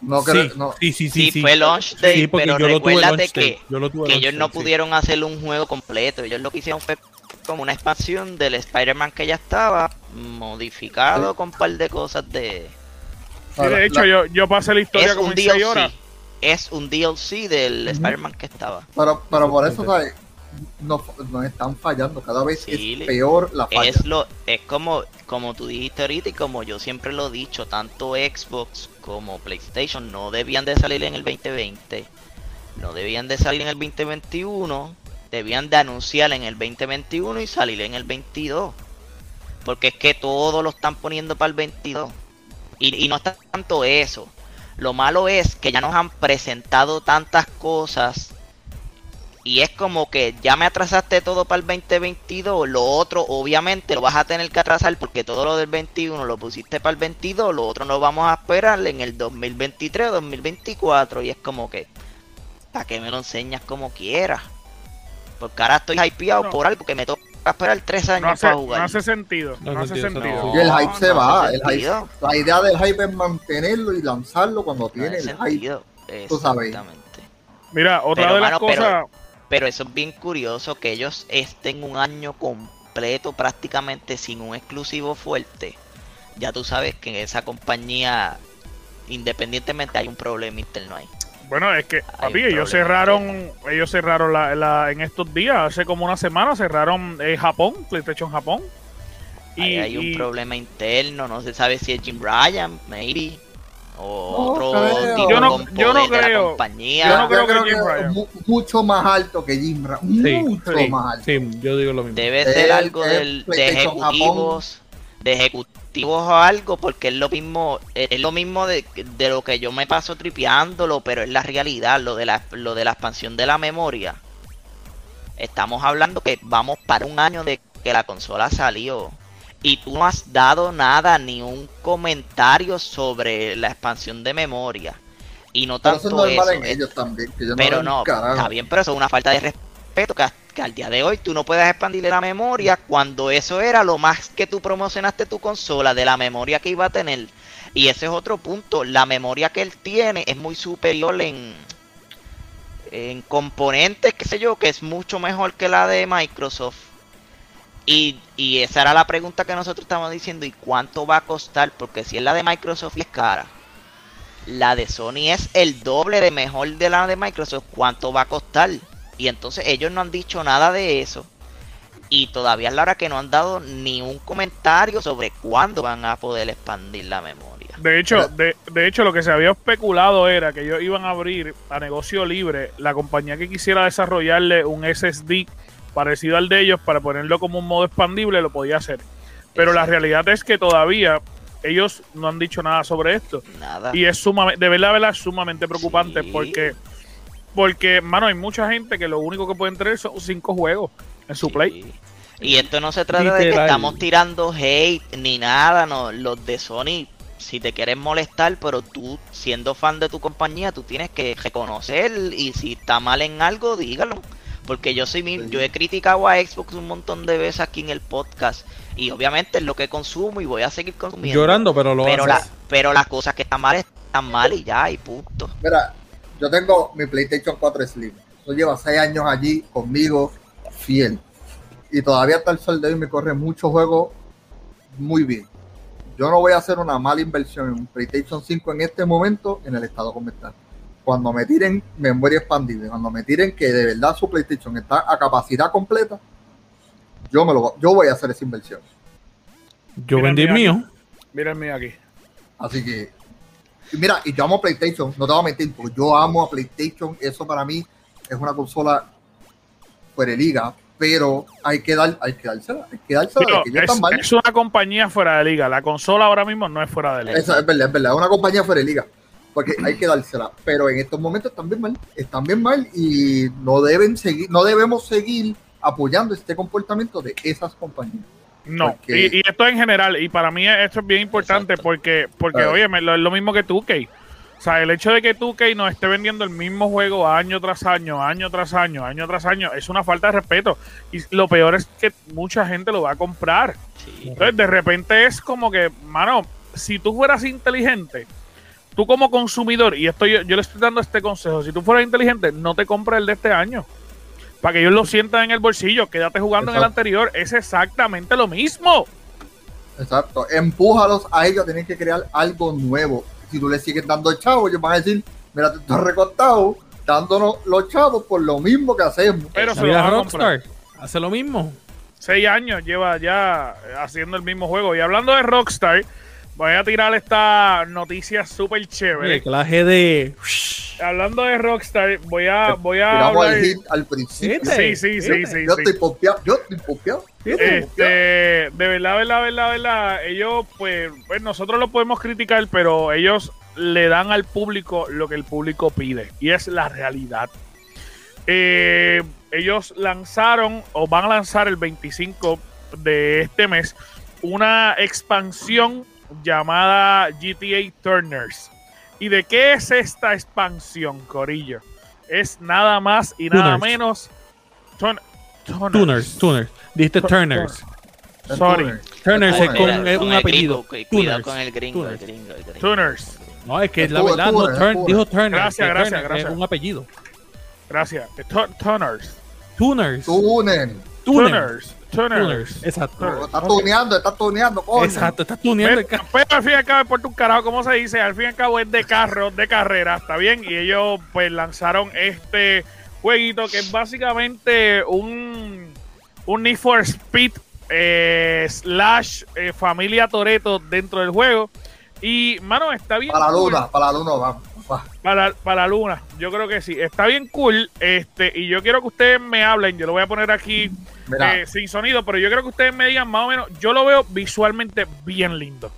No, Sí, creo- no. sí, sí, Sí, sí, sí. fue launch day, Sí, pero yo lo tuve recuérdate launch day. que, Yo lo tuve que ellos no day, pudieron hacer un juego completo. Ellos lo que hicieron fue como una expansión del Spider-Man que ya estaba, modificado con un par de cosas de... Sí, de hecho, yo, yo pasé la historia Es como un en 6 horas. DLC. Es un DLC del Ujú. Spider-Man que estaba. Pero, pero por eso, ¿sabes? Nos, nos están fallando, cada vez Sí, es peor la falla. Es lo es como como tú dijiste ahorita y como yo siempre lo he dicho, tanto Xbox como PlayStation no debían de salir en el 2020, no debían de salir en el 2021, debían de anunciar en el 2021 y salir en el 22. Porque es que todo lo están poniendo para el 22. Y, y no está tanto eso. Lo malo es que ya nos han presentado tantas cosas y es como que ya me atrasaste todo para el 2022, lo otro obviamente lo vas a tener que atrasar porque todo lo del 21 lo pusiste para el 22, lo otro no vamos a esperar en el 2023 o 2024 y es como que, ¿para que me lo enseñas como quieras? Porque ahora estoy hypeado No. por algo que me toca esperar tres años No hace, para no jugar. hace sentido. No No, hace sentido, sentido. Y el hype se va, el hype- La idea del hype es mantenerlo y lanzarlo cuando no tiene el hype. tú sabes. exactamente. Mira, otra Pero, de las mano, pero- cosas. Pero eso es bien curioso que ellos estén un año completo prácticamente sin un exclusivo fuerte. Ya tú sabes que en esa compañía, independientemente, hay un problema interno ahí. Bueno, es que, papi, ellos cerraron, ellos cerraron la, la- en estos días, hace como una semana, cerraron eh, Japón, PlayStation Japón. Ahí Y, hay un y- problema interno, no se sabe si es Jim Ryan, maybe. O No otro creo. tipo Yo no- con yo no poder de la creo. compañía. Yo no creo que Jim es Ryan. mu- mucho más alto que Jim Ryan. Sí, Mucho sí, más alto. sí, yo digo lo mismo. Debe El- ser algo del, de ejecutivos, de ejecutivos o algo, porque es lo mismo, es lo mismo de, de lo que yo me paso tripeándolo, pero es la realidad, lo de la, lo de la expansión de la memoria. Estamos hablando que vamos para un año de que la consola salió y tú no has dado nada, ni un comentario sobre la expansión de memoria. Y no Pero eso es tanto eso, en es- ellos también. Que pero no, está bien, pero eso es una falta de respeto que, que al día de hoy tú no puedes expandirle la memoria cuando eso era lo más que tú promocionaste tu consola de la memoria que iba a tener. Y ese es otro punto, la memoria que él tiene es muy superior en, en componentes, qué sé yo, que es mucho mejor que la de Microsoft. Y, y esa era la pregunta que nosotros estábamos diciendo, ¿y cuánto va a costar? Porque si es la de Microsoft y es cara, la de Sony es el doble de mejor de la de Microsoft, ¿cuánto va a costar? Y entonces ellos no han dicho nada de eso. Y todavía es la hora que no han dado ni un comentario sobre cuándo van a poder expandir la memoria. De hecho, de, de hecho, lo que se había especulado era que ellos iban a abrir a negocio libre la compañía que quisiera desarrollarle un SSD parecido al de ellos para ponerlo como un modo expandible lo podía hacer. Pero la realidad es que todavía ellos no han dicho nada sobre esto. Nada. Y es sumamente, de verdad, de verdad, es sumamente preocupante Sí. porque, porque, mano, hay mucha gente que lo único que pueden tener son cinco juegos en su Sí. play. Y esto no se trata de que estamos tirando hate ni nada, no. Los de Sony, si te quieres molestar, pero tú, siendo fan de tu compañía, tú tienes que reconocer y si está mal en algo, dígalo. Porque yo soy mi- yo he criticado a Xbox un montón de veces aquí en el podcast. Y obviamente es lo que consumo y voy a seguir consumiendo. Llorando, pero lo pero, la, pero las cosas que están mal están mal y ya, y punto. Mira, yo tengo mi PlayStation 4 Slim. Eso lleva seis años allí conmigo, fiel. Y todavía hasta el sol de hoy me corre muchos juegos muy bien. Yo no voy a hacer una mala inversión en un PlayStation 5 en este momento en el estado está. Cuando me tiren memoria expandida, cuando me tiren que de verdad su PlayStation está a capacidad completa, yo me lo yo voy a hacer esa inversión. Yo Mira, vendí el mira. mío. Miren el mío aquí. Así que, y mira, y yo amo PlayStation, no te voy a mentir, porque yo amo a PlayStation, eso para mí es una consola fuera de liga, pero hay que dar, hay que dársela, hay que dársela, que es, es una compañía fuera de liga. La consola ahora mismo no es fuera de liga. Eso es verdad, es verdad, es una compañía fuera de liga, porque hay que dársela, pero en estos momentos están bien mal, están bien mal y no deben seguir, no debemos seguir apoyando este comportamiento de esas compañías. No, Porque- y, y esto en general, y para mí esto es bien importante Exacto. porque, porque oye, me- lo- es lo mismo que 2K. O sea, el hecho de que 2K nos esté vendiendo el mismo juego año tras año, año tras año, año tras año, es una falta de respeto. Y lo peor es que mucha gente lo va a comprar. Sí. Entonces, de repente es como que, mano, si tú fueras inteligente, tú como consumidor, y esto yo, yo le estoy dando este consejo, si tú fueras inteligente, no te compres el de este año. Para que ellos lo sientan en el bolsillo, quédate jugando en el anterior. Es exactamente lo mismo. Exacto, empújalos a ellos a tener que crear algo nuevo. Si tú le sigues dando chavos, ellos van a decir, mira, te estás recortado, dándonos los chavos por lo mismo que hacemos. Pero comprar. Rockstar. Hace lo mismo. Seis años lleva ya haciendo el mismo juego. Y hablando de Rockstar, voy a tirar esta noticia súper chévere. Clase de. Hablando de Rockstar, voy a, voy a Tiramos hablar... el hit al principio. Sí, sí, sí, sí. yo sí. estoy pompeado, yo estoy pompeado. Este, de verdad, verdad, verdad, verdad, ellos, pues, pues nosotros lo podemos criticar, pero ellos le dan al público lo que el público pide, y es la realidad. Eh, ellos lanzaron, o van a lanzar el 25 de este mes, una expansión llamada GTA Turners. ¿Y de qué es esta expansión, Corillo? Es nada más y nada Tuners. menos. Tun- Tuners. Tuners, Tuners. Dijiste Tu- Turners. Sorry. Turners es con Mira, eh, un el apellido. gringo, Cuidado Tuners. con el gringo, el Tuners. gringo, el gringo. Tuners. No, es que Es la verdad, no, Tuners, Turn- dijo Turner. Gracias, gracias, Turner gracias. Es un apellido. Gracias. Tu- Tuners. Tuners. Tunen. Tuners. Tuners. Tuners. Exacto. Está tuneando, está tuneando, coño. Exacto, estás tuneando el Pero, carro. pero al fin y al cabo, por un carajo, ¿cómo se dice? Al fin y al cabo es de carro, de carrera, ¿está bien? Y ellos pues lanzaron este jueguito que es básicamente un, un Need for Speed eh, slash eh, familia Toreto dentro del juego. Y, mano, está bien. Para la cool. luna, para la luna vamos. va. Para, para la luna, yo creo que sí. Está bien cool. Este, y yo quiero que ustedes me hablen. Yo lo voy a poner aquí eh, sin sonido, pero yo creo que ustedes me digan más o menos. Yo lo veo visualmente bien lindo.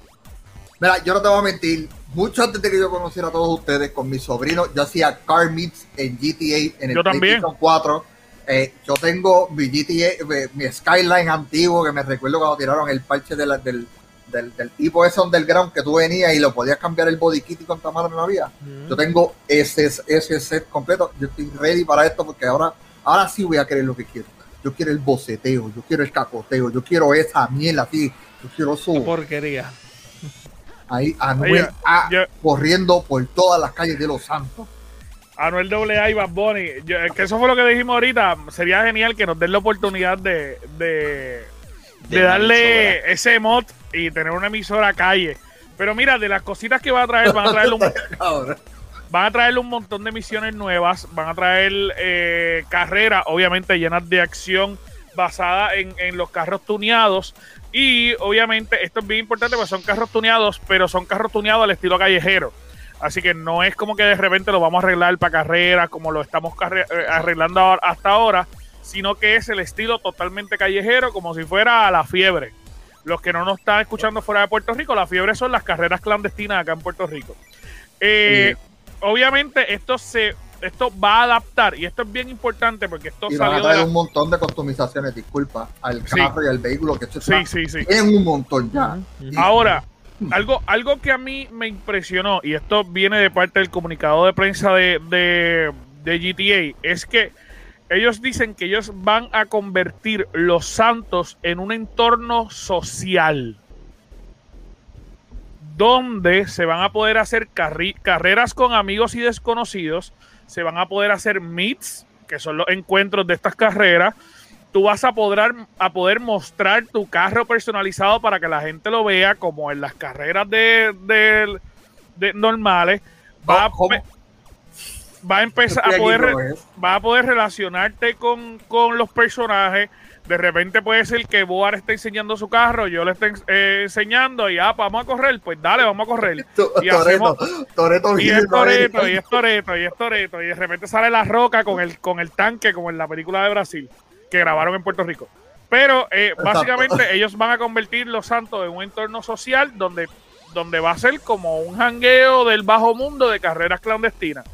mira, yo no te voy a mentir. Mucho antes de que yo conociera a todos ustedes, con mi sobrino, yo hacía car meets en GTA, en el Yo también. PlayStation 4. Eh, yo tengo mi GTA, eh, mi Skyline antiguo, que me recuerdo cuando tiraron el parche de la- del, del, del tipo ese underground que tú venías y lo podías cambiar el body kit y cuanta madre no había. Yo tengo ese, ese set completo. Yo estoy ready para esto porque ahora, ahora sí voy a querer lo que quiero. Yo quiero el boceteo, yo quiero el cacoteo, yo quiero esa miel así, yo quiero Qué su porquería. ahí Anuel Oye, A yo- corriendo por todas las calles de Los Santos. Anuel AA y Bad Bunny. Yo- que eso fue lo que dijimos ahorita. Sería genial que nos den la oportunidad de, de, de De una darle ese mod y tener una emisora calle. Pero mira, de las cositas que van a traer, van a traer un. van a traerle un montón de misiones nuevas, van a traer eh, carreras, obviamente llenas de acción basada en, en los carros tuneados. Y obviamente esto es bien importante porque son carros tuneados, pero son carros tuneados al estilo callejero. Así que no es como que de repente lo vamos a arreglar para carreras como lo estamos eh, arreglando hasta ahora, sino que es el estilo totalmente callejero, como si fuera a la fiebre. Los que no nos están escuchando fuera de Puerto Rico, la fiebre son las carreras clandestinas acá en Puerto Rico. Eh, Obviamente esto se esto va a adaptar y esto es bien importante porque esto Y van a salió de traer la- un montón de customizaciones, disculpa, al Sí. carro y al vehículo, que esto Sí, sí, sí. en un montón ya. Ahora, algo, algo que a mí me impresionó, y esto viene de parte del comunicado de prensa de, de, de GTA, es que ellos dicen que ellos van a convertir los santos en un entorno social donde se van a poder hacer carreras con amigos y desconocidos, se van a poder hacer meets, que son los encuentros de estas carreras, tú vas a poder, a poder mostrar tu carro personalizado para que la gente lo vea, como en las carreras de, de- de normales. Va, a, ¿Cómo? Va a empezar a poder, va a poder relacionarte con, con los personajes. De repente puede ser que Boar esté enseñando su carro, yo le esté eh, enseñando y ah, vamos a correr, pues dale, vamos a correr. Y Toreto, Toreto Y es. Toreto, y es Toreto, y es Toreto, y de repente sale la roca con el, con el tanque, como en la película de Brasil, que grabaron en Puerto Rico. Pero eh, básicamente ellos van a convertir Los Santos en un entorno social donde, donde va a ser como un jangueo del bajo mundo de carreras clandestinas.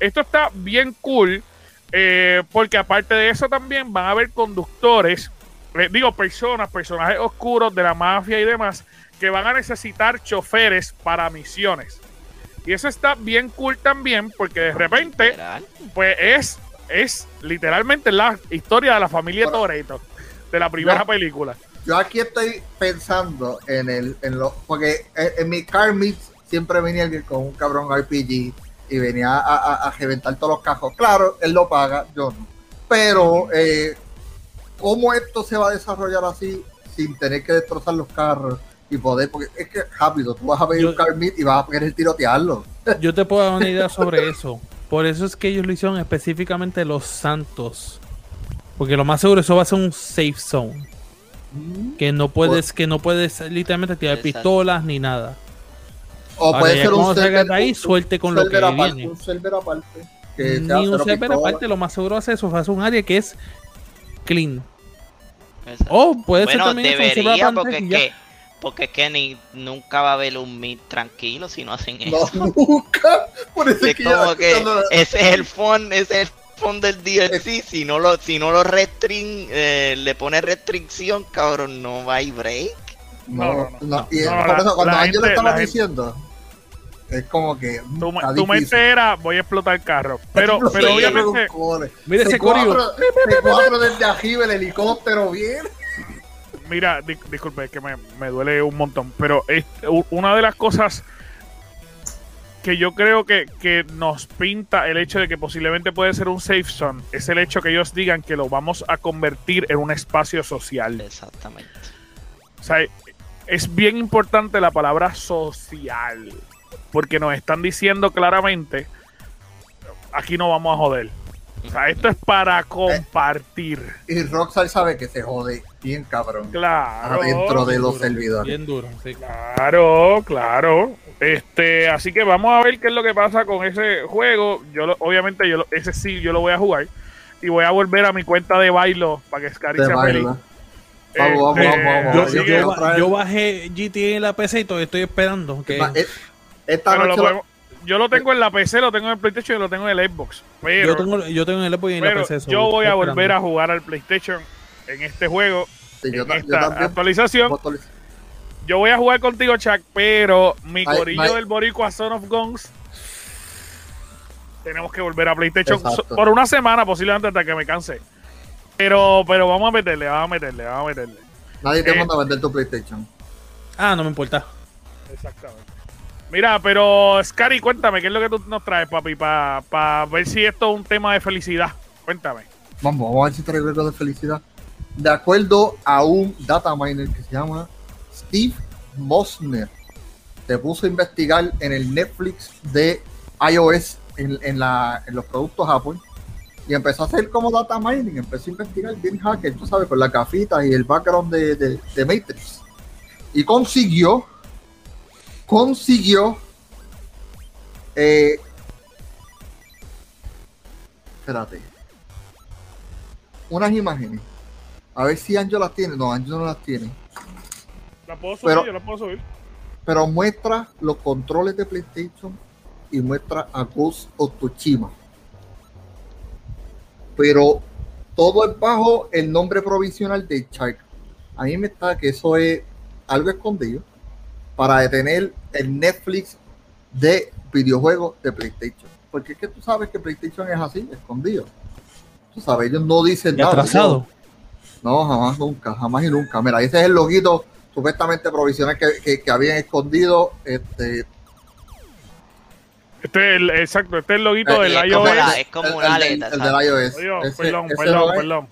Esto está bien cool, eh, porque aparte de eso también van a haber conductores, eh, digo personas, personajes oscuros de la mafia y demás, que van a necesitar choferes para misiones. Y eso está bien cool también, porque de repente, Literal. pues es, es literalmente la historia de la familia Bueno. Toreto, de la primera No. película. Yo aquí estoy pensando en el, en lo, porque en, en mi car meets siempre venía alguien con un cabrón RPG y venía a, a, a reventar todos los cajos. Claro, él lo paga, yo no. Pero, eh, ¿cómo esto se va a desarrollar así sin tener que destrozar los carros y poder? Porque es que rápido, tú vas a ver Yo- un car meet y vas a querer tirotearlo. Yo te puedo dar una idea sobre eso. Por eso es que ellos lo hicieron específicamente los santos. Porque lo más seguro eso va a ser un safe zone. Que no puedes, que no puedes literalmente tirar Exacto. pistolas ni nada. O Ahora, puede ser un server, de ahí, suelte con un lo que server aparte, viene. Un server aparte. Que Ni un server pistola. aparte, lo más seguro hace eso, va a ser un área que es clean. Exacto. O puede ser bueno, también un server debería, aparte porque es que, porque es que ni, nunca va a haber un meet tranquilo si no hacen No, eso. nunca. Por eso es es que como que ese es el fun, ese es el fun del DLC. Si no lo, si no lo restring, eh, le pone restricción, cabrón, no va a ir break. No, No, no, no. no, y No, por la- eso cuando Ángel estaba gente- diciendo, es como que mm, Tu, tu mente era, voy a explotar el carro. Pero, pero obviamente. Mira ese C4 coreo. C4 desde arriba el helicóptero, bien. Mira, di- disculpe, es que me, me duele un montón, pero es, una de las cosas que yo creo que, que nos pinta el hecho de que posiblemente puede ser un safe zone es el hecho que ellos digan que lo vamos a convertir en un espacio social. Exactamente. O sea, es bien importante la palabra social, porque nos están diciendo claramente, aquí no vamos a joder. O sea, esto es para compartir. Y Rockstar sabe que se jode bien cabrón. Claro. Adentro de los Duro, servidores. Bien duro, sí. Claro, claro. Este, así que vamos a ver qué es lo que pasa con ese juego. Yo lo- obviamente yo lo- ese sí yo lo voy a jugar y voy a volver a mi cuenta de bailo para que Scary De sea feliz. Vamos, vamos, Este, vamos, vamos. Yo, yo- yo bajé GTA en la PC y todavía estoy esperando. Que, eh, Esta pero lo noche podemos- yo lo tengo en la PC, lo tengo en el PlayStation y lo tengo en el Xbox. Pero, yo, tengo, yo tengo en el Xbox y en la PC. yo voy a volver esperando. a jugar al PlayStation en este juego, sí, yo, en esta también. actualización. voy a actualizar. Yo voy a jugar contigo, Chuck, pero mi Ay, corillo ay. del Boricua Son of Guns tenemos que volver a PlayStation Exacto. por una semana, posiblemente hasta que me canse. Pero, pero vamos a meterle, vamos a meterle, vamos a meterle. Nadie te Eh. manda a vender tu PlayStation. Ah, no me importa. Exactamente. Mira, pero Scary, cuéntame, ¿qué es lo que tú nos traes, papi? Para ver si esto es un tema de felicidad. Cuéntame. Vamos, vamos a ver si traigo algo de felicidad. De acuerdo a un data miner que se llama Steve Mosner, se puso a investigar en el Netflix de iOS en, en la, en los productos Apple y empezó a hacer como data mining, empezó a investigar bien hacker, tú sabes, con las gafitas y el background de, de, de Matrix. Y consiguió, consiguió, eh, espérate, unas imágenes. A ver si Anjo las tiene. No, Anjo no las tiene. ¿La puedo subir? Pero- Yo la puedo subir. Pero muestra los controles de PlayStation y muestra a Ghost of Tsushima. Pero todo es bajo el nombre provisional de Shark. A mí me está que eso es algo escondido para detener el Netflix de videojuegos de PlayStation. Porque es que tú sabes que PlayStation es así, escondido. Tú sabes, ellos no dicen nada. atrasado. No, jamás, nunca, jamás y nunca. Mira, ese es el loguito supuestamente provisional que, que, que habían escondido. Este, Este es el, exacto, este es el loguito Eh, del es iOS. como la- es como el- una el, aleta, del- el ¿sabes? del iOS. Oye, Ese- perdón, ese perdón, es perdón.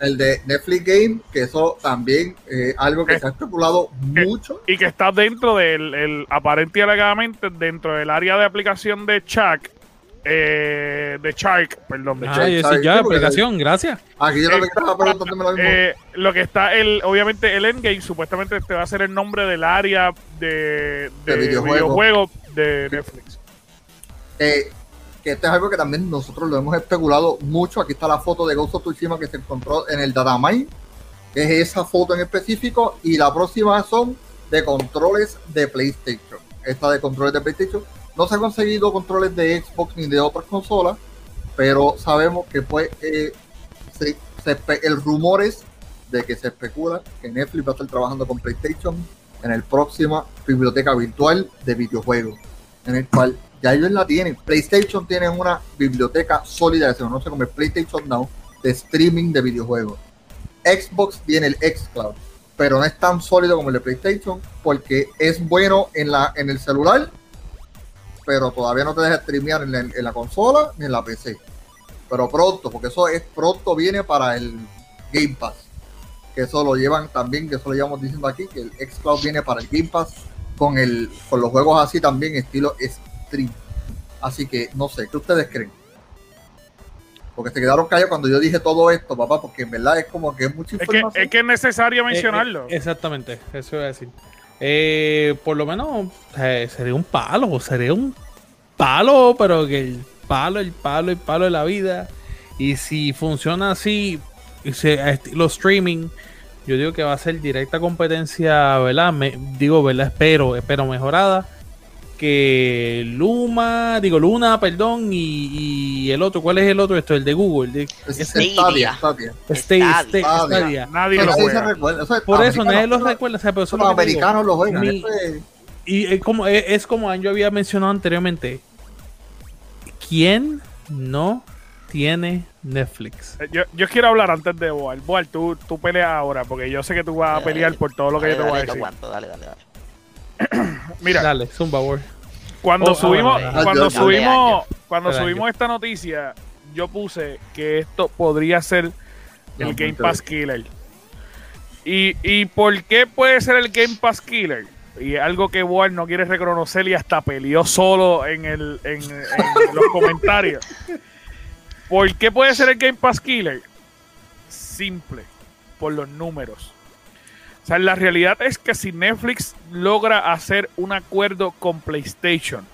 El de Netflix Game, que eso también eh, algo que Eh, se ha especulado mucho. Y que está dentro del, el, aparente y alegadamente, dentro del área de aplicación de Chuck, eh, de Shark, perdón, de Ah, Shark. ya, aplicación, gracias. Aquí yo lo que eh, estaba preguntándome lo mismo. Eh, lo que está, el, obviamente, el Endgame, supuestamente este va a ser el nombre del área de, de, De videojuego. videojuego de Netflix. Eh, que esto es algo que también nosotros lo hemos especulado mucho. Aquí está la foto de Ghost of Tsushima que se encontró en el Datamine, es esa foto en específico, y la próxima son de controles de PlayStation. Esta de controles de PlayStation. No se han conseguido controles de Xbox ni de otras consolas, pero sabemos que pues eh, el rumor es de que se especula que Netflix va a estar trabajando con PlayStation en el próxima biblioteca virtual de videojuegos, en el cual ya ellos la tienen. PlayStation tiene una biblioteca sólida que se conoce como el PlayStation Now de streaming de videojuegos. Xbox tiene el xCloud, pero no es tan sólido como el de PlayStation porque es bueno en, la, en el celular, pero todavía no te deja streamear en la, consola ni en la PC. Pero pronto, porque eso es pronto viene para el Game Pass. Que eso lo llevan también, que eso lo llevamos diciendo aquí, que el xCloud viene para el Game Pass con el con los juegos así también estilo stream. Así que no sé, ¿qué ustedes creen? Porque se quedaron callados cuando yo dije todo esto, papá, porque en verdad es como que es mucha Es que, información. es que es necesario Eh, mencionarlo. eh, exactamente, eso iba a decir. Eh, por lo menos eh, sería un palo, sería un palo, pero que el palo, el palo, el palo de la vida. Y si funciona así, y se, a estilo streaming, yo digo que va a ser directa competencia, ¿verdad? Me, digo, ¿verdad? Espero, espero mejorada. Que Luma, digo Luna, perdón, y, y el otro, ¿cuál es el otro? Esto, el de Google, de es Stadia. Stadia, Stadia. Stadia, Stadia. Stadia. Nadie Pero lo juega. Por eso nadie los recuerda, o sea, pero Los americanos lo juegan. Mi- eso es- Y es como, es, como yo había mencionado anteriormente. ¿Quién no tiene Netflix? Eh, Yo, yo quiero hablar antes de Boal. Boal, tú, tú peleas ahora, porque yo sé que tú vas a pelear por todo lo que Dale, yo te voy a decir. aguanto, dale, dale, dale. Mira, Dale, Zumba War. cuando Oh, subimos, cuando yo- subimos, cuando subimos esta noticia, yo puse que esto podría ser el Game Pass Killer. ¿Y, ¿Y por qué puede ser el Game Pass Killer? Y es algo que Boal no quiere reconocer y hasta peleó solo en, el, en, en los comentarios. ¿Por qué puede ser el Game Pass Killer? Simple, por los números. O sea, la realidad es que si Netflix logra hacer un acuerdo con PlayStation,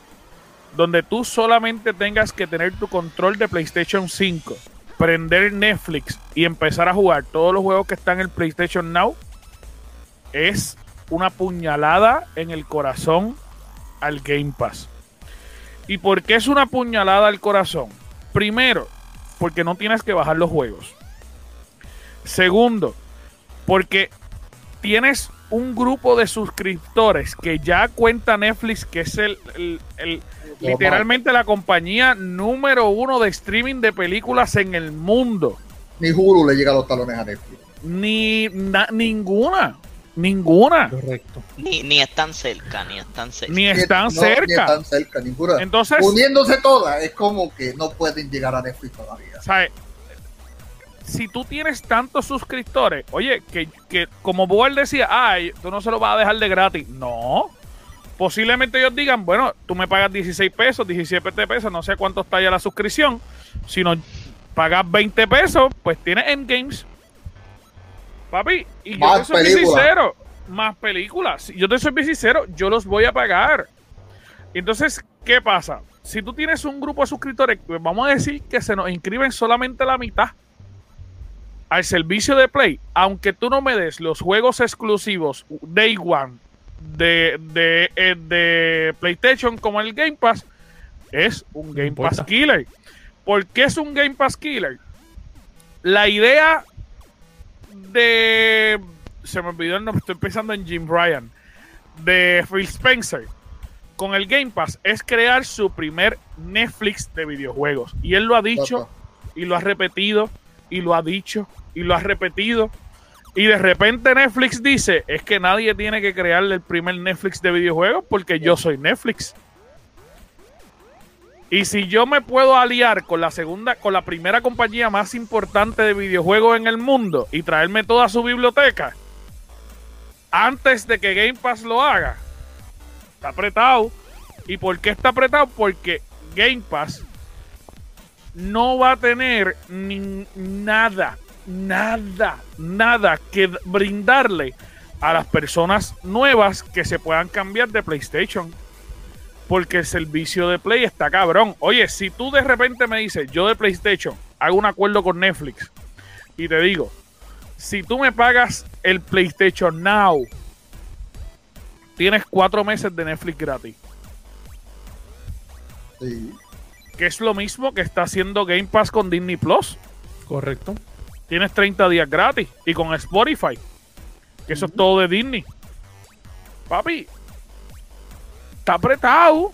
donde tú solamente tengas que tener tu control de PlayStation 5, prender Netflix y empezar a jugar todos los juegos que están en el PlayStation Now, es una puñalada en el corazón al Game Pass. ¿Y por qué es una puñalada al corazón? Primero, porque no tienes que bajar los juegos. Segundo, porque tienes un grupo de suscriptores que ya cuenta Netflix, que es el, el- el- literalmente la compañía número uno de streaming de películas en el mundo. Ni Hulu le llega a los talones a Netflix. Ni na- ninguna, ninguna, Correcto. Ni, ni están cerca, ni están cerca. ni están No, Ni cerca. están cerca, ninguna. Entonces, Uniéndose todas, es como que no pueden llegar a Netflix todavía. ¿sabes? Si tú tienes tantos suscriptores, oye, que, que como Boel decía, ay, tú no se lo vas a dejar de gratis. No. Posiblemente ellos digan, bueno, tú me pagas 16 pesos, 17 pesos, no sé cuánto está ya la suscripción. Si no pagas 20 pesos, pues tienes Endgames. Papi, y yo te soy sincero, más películas. Si Yo te soy sincero, yo los voy a pagar. Entonces, ¿qué pasa? Si tú tienes un grupo de suscriptores, pues vamos a decir que se nos inscriben solamente la mitad al servicio de Play, aunque tú no me des los juegos exclusivos Day One de, de, eh, de PlayStation como el Game Pass, es un Game. Pass Killer. ¿Por qué es un Game Pass Killer? La idea de. Se me olvidó el nombre, estoy pensando en Jim Ryan. De Phil Spencer. Con el Game Pass es crear su primer Netflix de videojuegos. Y él lo ha dicho y lo ha repetido y lo ha dicho y lo ha repetido. Y de repente Netflix dice, es que nadie tiene que crearle el primer Netflix de videojuegos porque yo soy Netflix. Y si yo me puedo aliar con la segunda, con la primera compañía más importante de videojuegos en el mundo y traerme toda su biblioteca antes de que Game Pass lo haga, está apretado. ¿Y por qué está apretado? Porque Game Pass no va a tener ni nada, nada, nada que brindarle a las personas nuevas que se puedan cambiar de PlayStation. Porque el servicio de Play está cabrón. Oye, si tú de repente me dices, yo de PlayStation hago un acuerdo con Netflix y te digo, si tú me pagas el PlayStation Now, tienes cuatro meses de Netflix gratis. Sí. Que es lo mismo que está haciendo Game Pass con Disney Plus. Correcto. Tienes 30 días gratis. Y con Spotify. Que eso es todo de Disney. Papi. Está apretado.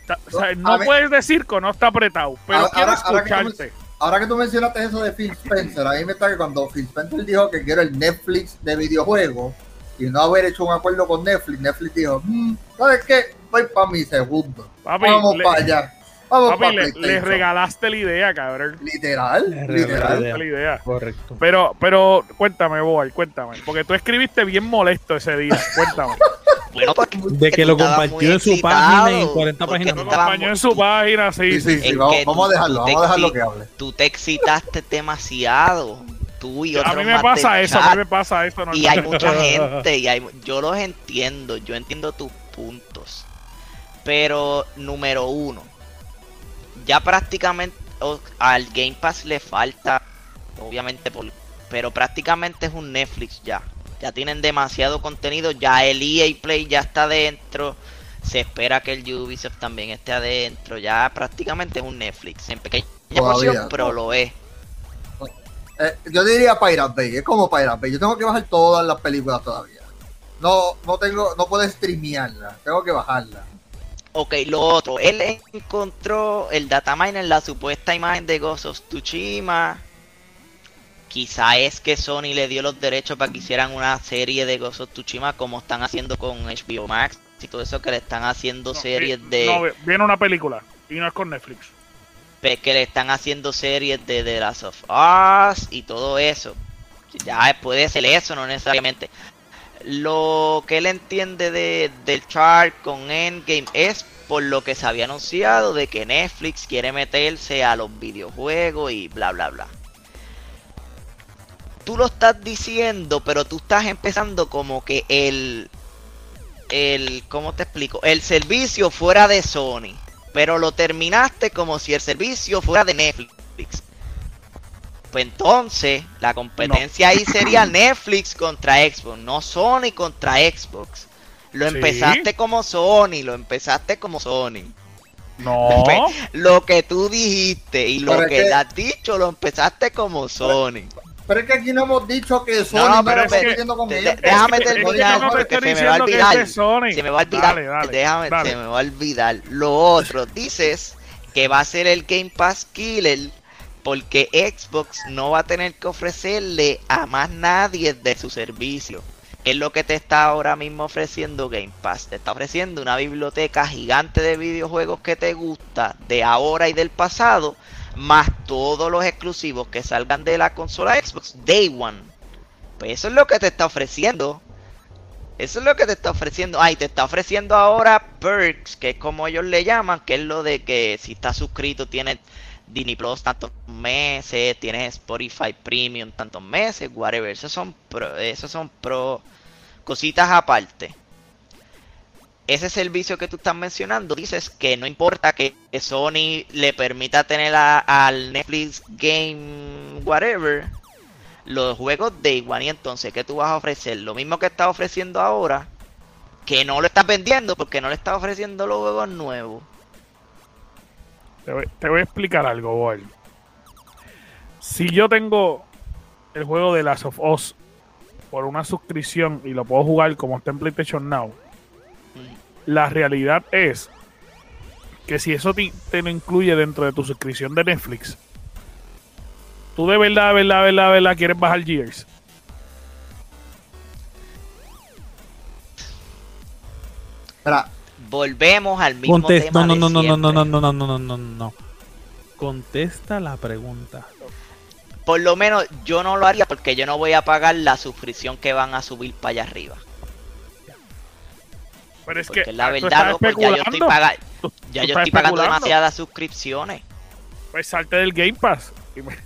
Está- o sea, no A ver. puedes decir que no está apretado. Pero Ahora- quiero ahora- ahora que tú me- escucharte. Ahora que tú mencionaste eso de Phil Spencer, a mí me está que cuando Phil Spencer dijo que quiere el Netflix de videojuegos y no haber hecho un acuerdo con Netflix, Netflix dijo, "Mm, ¿sabes qué? Voy para mi segundo. Papi, Vamos le- para allá. Vamos Papi, le, le PlayStation". regalaste la idea, cabrón. Literal, Le literal. regalaste La idea. Correcto. Pero, pero, cuéntame, Boal, cuéntame. Porque tú escribiste bien molesto ese día. Cuéntame. Bueno, porque De que lo compartió en su excitado, página en 40 porque páginas Lo muy- en su página, sí, Sí, sí. sí, vamos, a dejarlo, vamos a dejarlo que hable. Tú te excitaste demasiado. Tú y A otros mí me pasa eso, a mí me pasa eso. Y normal. hay mucha gente, y hay, yo los entiendo, yo entiendo tus puntos. Pero, número uno, ya prácticamente al Game Pass le falta, obviamente, por, pero prácticamente es un Netflix ya. Ya tienen demasiado contenido, ya el EA Play ya está adentro. Se espera que el Ubisoft también esté adentro. Ya prácticamente es un Netflix. En pequeña Todavía, porción, pero no. lo es. Eh, yo diría Pirate Bay, es como Pirate Bay. Yo tengo que bajar todas las películas todavía. No, no tengo, no puedo streamearlas, tengo que bajarlas. Ok, lo otro, él encontró el dataminer, la supuesta imagen de Ghost of Tsushima. Quizá es que Sony le dio los derechos para que hicieran una serie de Ghost of Tsushima como están haciendo con HBO Max y todo eso que le están haciendo No, series vi- de no, viene una película y no es con Netflix. pe- que le están haciendo series de The Last of Us y todo eso. Ya puede ser eso, no necesariamente. Lo que él entiende de, del chart con Endgame es por lo que se había anunciado de que Netflix quiere meterse a los videojuegos y bla bla bla. tú lo estás diciendo, pero tú estás empezando como que el, el, ¿cómo te explico? El servicio fuera de Sony, pero lo terminaste como si el servicio fuera de Netflix. Pues entonces, la competencia ahí sería Netflix contra Xbox, no Sony contra Xbox. Lo Sí. empezaste como Sony, lo empezaste como Sony. No. Pues, lo que tú dijiste y lo que que- has dicho lo empezaste como Sony. Pero es que aquí no hemos dicho que Sony No, no, pero es que- de- de- déjame terminar no porque se me va a olvidar. es de Sony. Se me va a olvidar. Dale, dale, déjame, dale. se me va a olvidar. Lo otro, dices que va a ser el Game Pass Killer porque Xbox no va a tener que ofrecerle a más nadie de su servicio. ¿Qué es lo que te está ahora mismo ofreciendo Game Pass? Te está ofreciendo una biblioteca gigante de videojuegos que te gusta de ahora y del pasado, más todos los exclusivos que salgan de la consola Xbox Day One. Pues eso es lo que te está ofreciendo. Eso es lo que te está ofreciendo. Ay, te está ofreciendo ahora perks, que es como ellos le llaman, que es lo de que si estás suscrito tienes Disney Plus tantos meses, tienes Spotify Premium tantos meses, whatever. Esos son pro, esos son pro cositas aparte. Ese servicio que tú estás mencionando, dices que no importa que Sony le permita tener al Netflix Game whatever los juegos de One y entonces ¿qué tú vas a ofrecer? Lo mismo que estás ofreciendo ahora, que no lo estás vendiendo porque no le estás ofreciendo los juegos nuevos. Te voy, a explicar algo, Boy. Si yo tengo el juego de Last of Us por una suscripción y lo puedo jugar como está en PlayStation Now, la realidad es que si eso te, te lo incluye dentro de tu suscripción de Netflix, tú de verdad, de verdad, de verdad, de verdad quieres bajar Gears. Espera, Volvemos al mismo Contesta. tema No, de no, no, no, no, no, siempre. no, no, no, no, no, no. Contesta la pregunta. Por lo menos yo no lo haría porque yo no voy a pagar la suscripción que van a subir para allá arriba. Pero es Porque que la tú verdad, loco, ya yo estoy, especulando. paga- Tú- ya yo estoy pagando demasiadas suscripciones. Pues salte del Game Pass.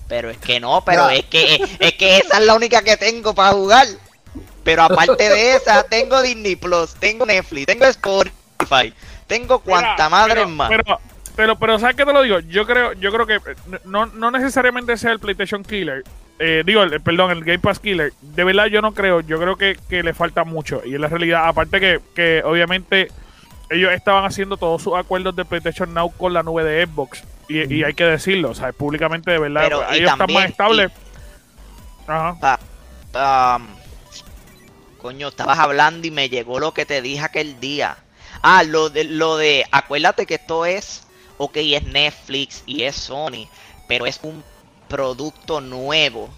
Pero es que no, pero es que es que esa es la única que tengo para jugar. Pero aparte de esa, tengo Disney Plus, tengo Netflix, tengo Spotify, tengo cuanta Mira, madre pero, más. Pero, pero, pero, ¿sabes qué te lo digo? Yo creo, yo creo que no, no necesariamente sea el PlayStation Killer. eh, digo, el- perdón, el Game Pass Killer. De verdad yo no creo. Yo creo que, que le falta mucho. Y en la realidad, aparte que, que obviamente ellos estaban haciendo todos sus acuerdos de PlayStation Now con la nube de Xbox. Y, y hay que decirlo, o sea, públicamente de verdad, Pero, y ellos están más estables. Ajá. Am, coño, estabas hablando y me llegó lo que te dije aquel día. Ah, lo de, lo de, acuérdate que esto es, ok, es Netflix y es Sony, pero es un producto nuevo.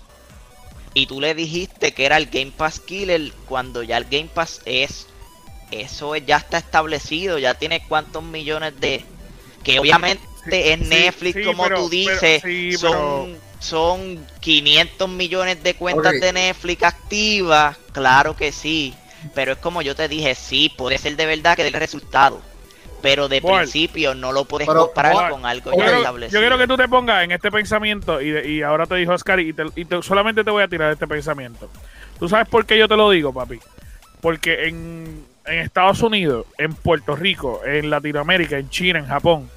Y tú le dijiste que era el Game Pass Killer cuando ya el Game Pass es, eso es- ya está establecido, ya tiene cuántos millones de, que obviamente es Netflix sí, como pero- tú pero- dices, son, son 500 millones de cuentas de Netflix activas, claro que sí, pero es como yo te dije, sí, puede ser de verdad que dé el resultado, pero de principio no lo puedes Pero, comparar con algo ya quiero, establecido. yo quiero que tú te pongas en este pensamiento y, de- y ahora te dijo Oscar y, te- y te- solamente te voy a tirar este pensamiento. ¿Tú sabes por qué yo te lo digo, papi? Porque en, en Estados Unidos, en Puerto Rico, en Latinoamérica, en China, en Japón,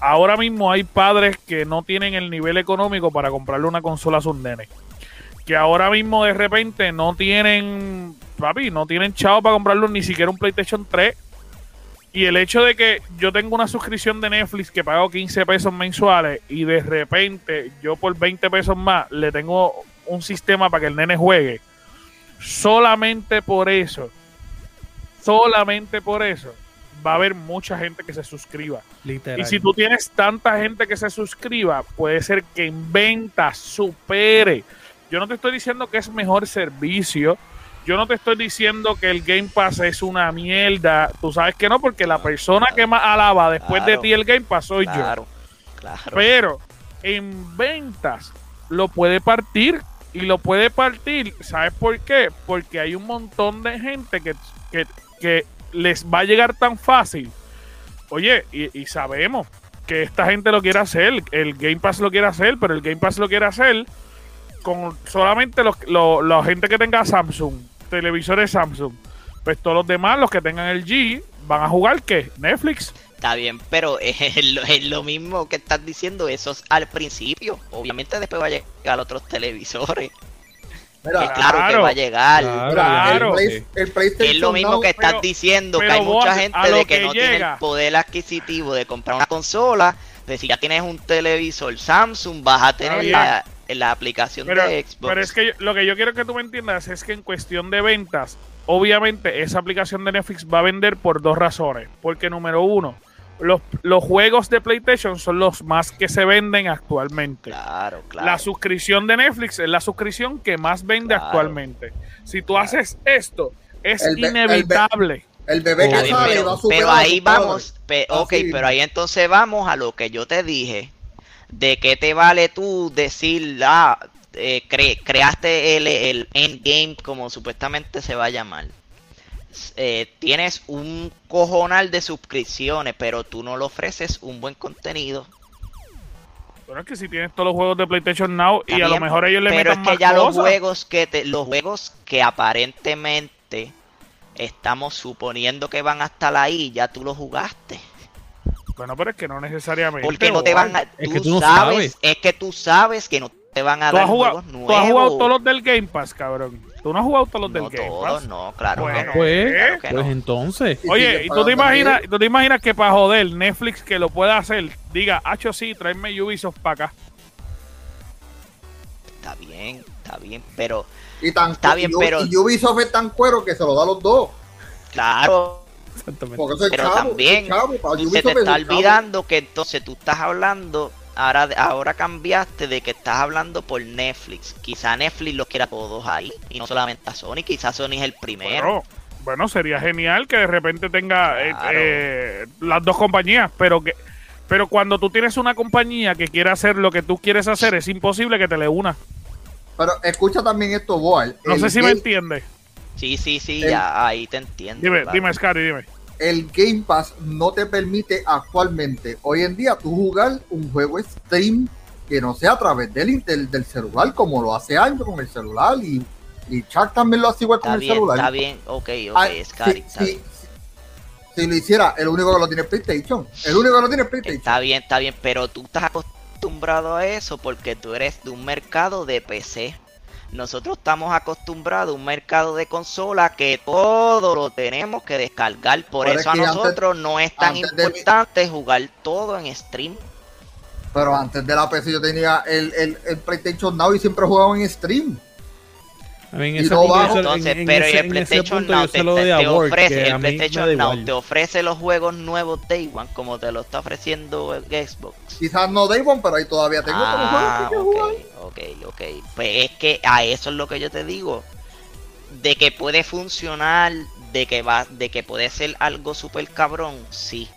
ahora mismo hay padres que no tienen el nivel económico para comprarle una consola a sus nenes. Que ahora mismo de repente no tienen, papi, no tienen chavo para comprarle ni siquiera un PlayStation 3 y el hecho de que yo tengo una suscripción de Netflix que pago 15 pesos mensuales y de repente yo por 20 pesos más le tengo un sistema para que el nene juegue, solamente por eso, solamente por eso, va a haber mucha gente que se suscriba. Literal. Y si tú tienes tanta gente que se suscriba, puede ser que en ventas supere. Yo no te estoy diciendo que es mejor servicio. Yo no te estoy diciendo que el Game Pass es una mierda. Tú sabes que no, porque la persona que más alaba después de ti el Game Pass soy yo. Claro, claro. Pero en ventas lo puede partir y lo puede partir. ¿Sabes por qué? Porque hay un montón de gente que, que, que les va a llegar tan fácil. Oye, y, y sabemos que esta gente lo quiere hacer, el Game Pass lo quiere hacer, pero el Game Pass lo quiere hacer con solamente los, los- la gente que tenga Samsung, televisores Samsung, pues todos los demás, los que tengan el G, van a jugar ¿qué? Netflix. Está bien, pero es lo, es lo mismo que estás diciendo, eso es al principio. Obviamente después va a llegar otros televisores. Mira, que claro, que va a llegar. Claro. el, Play- el PlayStation Es lo mismo que estás pero- diciendo, que hay mucha vos, a gente de que, que no tiene el poder adquisitivo de comprar una consola. De si ya tienes un televisor Samsung, vas a tener bien. La, la aplicación Pero, de Xbox. pero es que yo- lo que yo quiero que tú me entiendas es que en cuestión de ventas, obviamente esa aplicación de Netflix va a vender por dos razones. Porque número uno, los, los juegos de PlayStation son los más que se venden actualmente. Claro, claro. La suscripción de Netflix es la suscripción que más vende Claro. actualmente. Si tú haces esto, es El inevitable. El bebé que sale va a pero, superar pero ahí vamos, pe- ok, Así. pero ahí entonces vamos a lo que yo te dije. ¿De qué te vale tú decir, ah, eh, cre- creaste el, el endgame como supuestamente se va a llamar? Eh, tienes un cojonal de suscripciones, pero tú no le ofreces un buen contenido. Bueno, es que si tienes todos los juegos de PlayStation Now y a lo mejor ellos le pero metan es que más ya los juegos que te, los juegos que aparentemente estamos suponiendo que van a estar ahí, ya tú los jugaste. Bueno, pero es que no necesariamente. Porque no te van a. Es tú, que tú no sabes, sabes. es que tú sabes que no te van a ¿Tú dar has, jugado, juegos tú nuevos. has jugado todos los del Game Pass, cabrón. Tú no has jugado todos los no del Game todos, Pass. no, claro Bueno, que no. Pues, Claro que pues no. entonces. Y Oye, sigue ¿y tú te, imaginas, bien. tú te imaginas que para joder Netflix que lo pueda hacer, diga, hacho sí, tráeme Ubisoft para acá? Está bien, está bien, pero Y tan, Está bien, y, pero- y Ubisoft es tan cuero que se lo da a los dos. claro, Exactamente. Pero chavo, también es chavo, para tú se te es está olvidando que entonces tú estás hablando. Ahora, ahora cambiaste de que estás hablando por Netflix. Quizá Netflix los quiera todos ahí y no solamente a Sony. Quizá Sony es el primero. Bueno, bueno, sería genial que de repente tenga eh, Claro. eh, las dos compañías, pero que pero cuando tú tienes una compañía que quiere hacer lo que tú quieres hacer, es imposible que te le una. Pero escucha también esto, Boal. No El sé si me entiendes. Sí, sí, sí, El- ya ahí te entiendo. Dime, claro. dime, Scary, dime. el Game Pass no te permite actualmente, hoy en día, tú jugar un juego stream que no sea a través del, intel- del celular, como lo hace años con el celular y, y Chuck también lo hace igual con el celular. está bien, ok, ok, Ah, Scary, si, está si- bien. si- si lo hiciera, el único que lo tiene es PlayStation. El único que lo tiene es PlayStation. Está bien, está bien, pero tú estás acostumbrado a eso porque tú eres de un mercado de PC. Nosotros estamos acostumbrados a un mercado de consola que todo lo tenemos que descargar. Por Pero eso es a antes- nosotros no es tan de importante jugar todo en stream. Pero antes de la PC yo tenía el, el, el PlayStation Now y siempre jugaba en stream. A mí en ese no bajo. Entonces, en- en pero ese- el en ese PlayStation punto Now te, te- ofrece, el PlayStation Now te ofrece los juegos nuevos Day One como te lo está ofreciendo el Xbox. Quizás no Day One, pero ahí todavía tengo otros Ah, juegos que jugar. ok, ok. Pues es que a eso es lo que yo te digo. De que puede funcionar, de que va, de que puede ser algo súper cabrón, sí.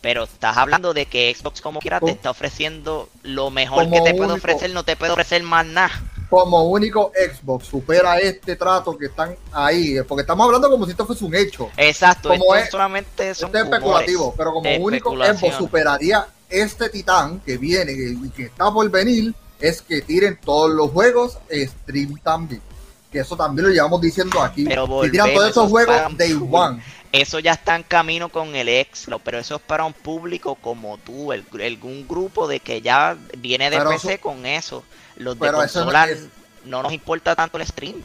Pero estás hablando de que Xbox como quiera te está ofreciendo lo mejor como que te puede ofrecer, no te puede ofrecer más nada. Como único Xbox supera este trato que están ahí, porque estamos hablando como si esto fuese un hecho. Exacto, Como esto es- solamente son Esto es especulativo, pero como único. Xbox superaría este titán que viene y que está por venir, es que tiren todos los juegos stream también. Que eso también lo llevamos diciendo aquí. Pero que tiran todos esos eso juegos day one. Eso ya está en camino con el Xbox, pero eso es para un público como tú, el, un grupo de que ya viene de Pero PC eso- con eso. Los de no consola es- no nos importa tanto el stream.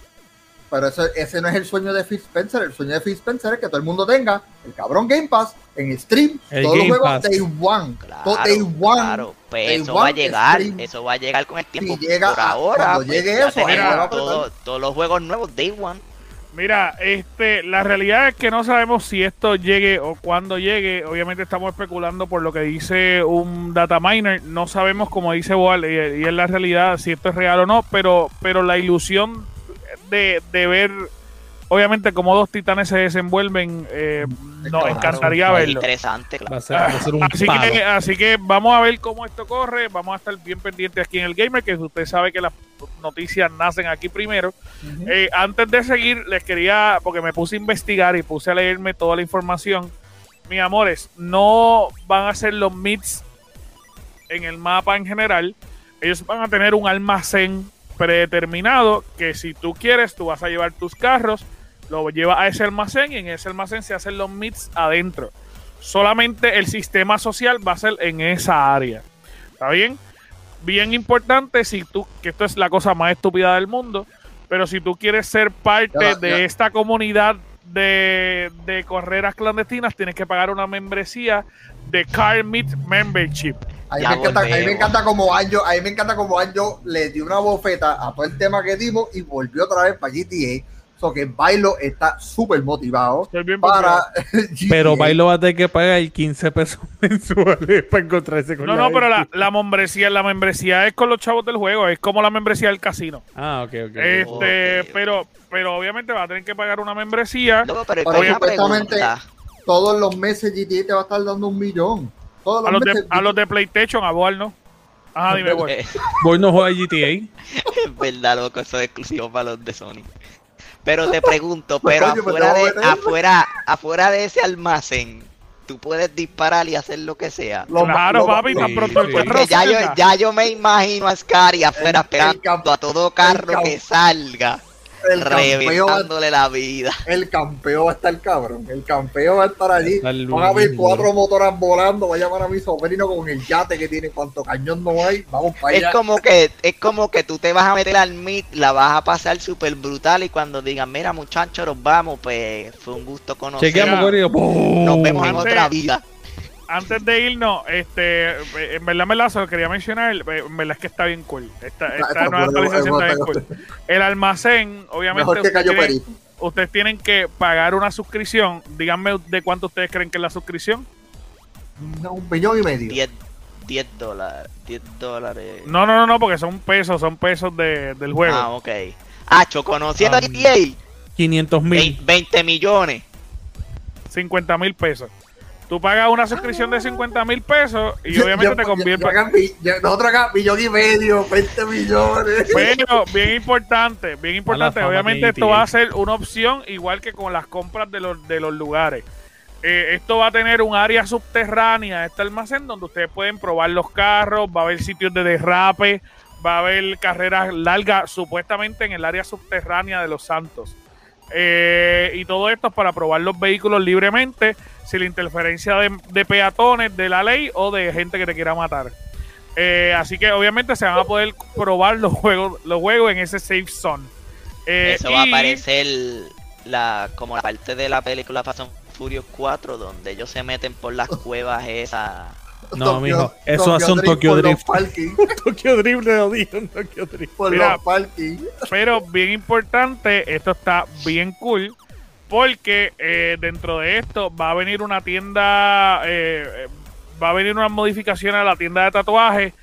Pero eso, ese no es el sueño de Phil Spencer. El sueño de Phil Spencer es que todo el mundo tenga el cabrón Game Pass en stream. El todos Game los juegos Pass. day one. Claro, todo day one. claro. Pues day eso va a llegar, stream. eso va a llegar con el tiempo. llega Por ahora, cuando pues, llegue eso, todo- todos los juegos nuevos Day One. Mira, este, la realidad es que no sabemos si esto llegue o cuándo llegue. Obviamente estamos especulando por lo que dice un data miner. No sabemos, como dice Boal, y, y es la realidad, si esto es real o no, pero, pero la ilusión de, de ver, obviamente, cómo dos titanes se desenvuelven, eh, nos Claro, encantaría Es verlo. interesante, claro. Va a ser, va a ser un Así palo. que, así que vamos a ver cómo esto corre. Vamos a estar bien pendientes aquí en el Gamer, que usted sabe que las noticias nacen aquí primero. Eh, antes de seguir, les quería, porque me puse a investigar y puse a leerme toda la información. Mis amores, no van a ser los meets en el mapa en general. ellos van a tener un almacén predeterminado que si tú quieres, tú vas a llevar tus carros, lo llevas a ese almacén y en ese almacén se hacen los meets adentro. Solamente el sistema social va a ser en esa área. ¿Está bien? Bien importante, si tú, que esto es la cosa más estúpida del mundo, pero si tú quieres ser parte Ya, de ya. esta comunidad de, de carreras clandestinas, tienes que pagar una membresía de Car Meet Membership. A mí, me encanta, a mí me encanta como Anjo, a mí me encanta como Anjo le dio una bofeta a todo el tema que dimos y volvió otra vez para GTA. So que Bailo está súper motivado bien para. Pero. Bailo va a tener que pagar 15 pesos mensuales para encontrarse con No, la no, pero la, la membresía, la membresía es con los chavos del juego, es como la membresía del casino. Ah, ok, ok. Este, pero, pero obviamente va a tener que pagar una membresía. Loco, pero supuestamente-. Todos los meses GTA te va a estar dando un millón. Todos los A los, de, a los de PlayStation, a Boal, ¿no? Ajá, dime. Eh, Voy no juega GTA. Es verdad, loco, eso es exclusivo para los de Sony. Pero te pregunto, pero coño, afuera, de, afuera, afuera de ese almacén, tú puedes disparar y hacer lo que sea. Lo- Claro, papi, tan sí, pronto el sí. Porque ya yo, ya yo me imagino a Scary afuera El- el pegando camp- a todo carro que salga, el campeo, va- reventándole la vida. el campeo va a estar cabrón. El campeo va a estar allí. Van a ver cuatro motoras volando. Va a llamar a mi sobrino con el yate que tiene. Cuanto cañón no hay, vamos para Es allá. como que, es como que tú te vas a meter al meet, la vas a pasar súper brutal y cuando digan, mira muchachos, nos vamos, pues fue un gusto conocer. Chequeamos. Nos vemos en otra vida. Antes de irnos, este, en verdad, en verdad, se lo quería mencionar, eh, en verdad es que está bien cool. Esta, esta Está- nueva está- actualización está bien cool. El almacén, obviamente, Mejor que ustedes cayó tienen, perito. ustedes tienen que pagar una suscripción. Díganme de cuánto ustedes creen que es la suscripción. No, Un millón y medio. 10, 10 dólares, 10 dólares. No, no, no, no, porque son pesos, son pesos de, del juego. Ah, ok. Hacho, conociendo Um, GTA, 500 mil. 20, 20 millones. 50 mil pesos. Tú pagas una suscripción de 50 mil pesos y Yo- obviamente yo- te yo- nosotros acá, millón y medio, 20 millones. Pero bien importante, bien importante. Obviamente esto va a ser una opción igual que con las compras de los, de los lugares. Eh, esto va a tener un área subterránea, este almacén donde ustedes pueden probar los carros, va a haber sitios de derrape, va a haber carreras largas supuestamente en el área subterránea de Los Santos. Eh, y todo esto es para probar los vehículos libremente, sin la interferencia de, de peatones de la ley o de gente que te quiera matar. Eh, así que obviamente se van a poder probar los juegos, los juegos en ese safe zone. Eh, Eso va a aparecer la, como la parte de la película Fast and Furious 4, donde ellos se meten por las cuevas esas. No, mijo, eso hace un Tokyo Drift. Tokyo Drift le lo dijo, un Tokyo Drift. por Mira. los parking. Pero bien importante, esto está bien cool. Porque eh, dentro de esto va a venir una tienda, eh, va a venir unas modificaciones a la tienda de tatuajes.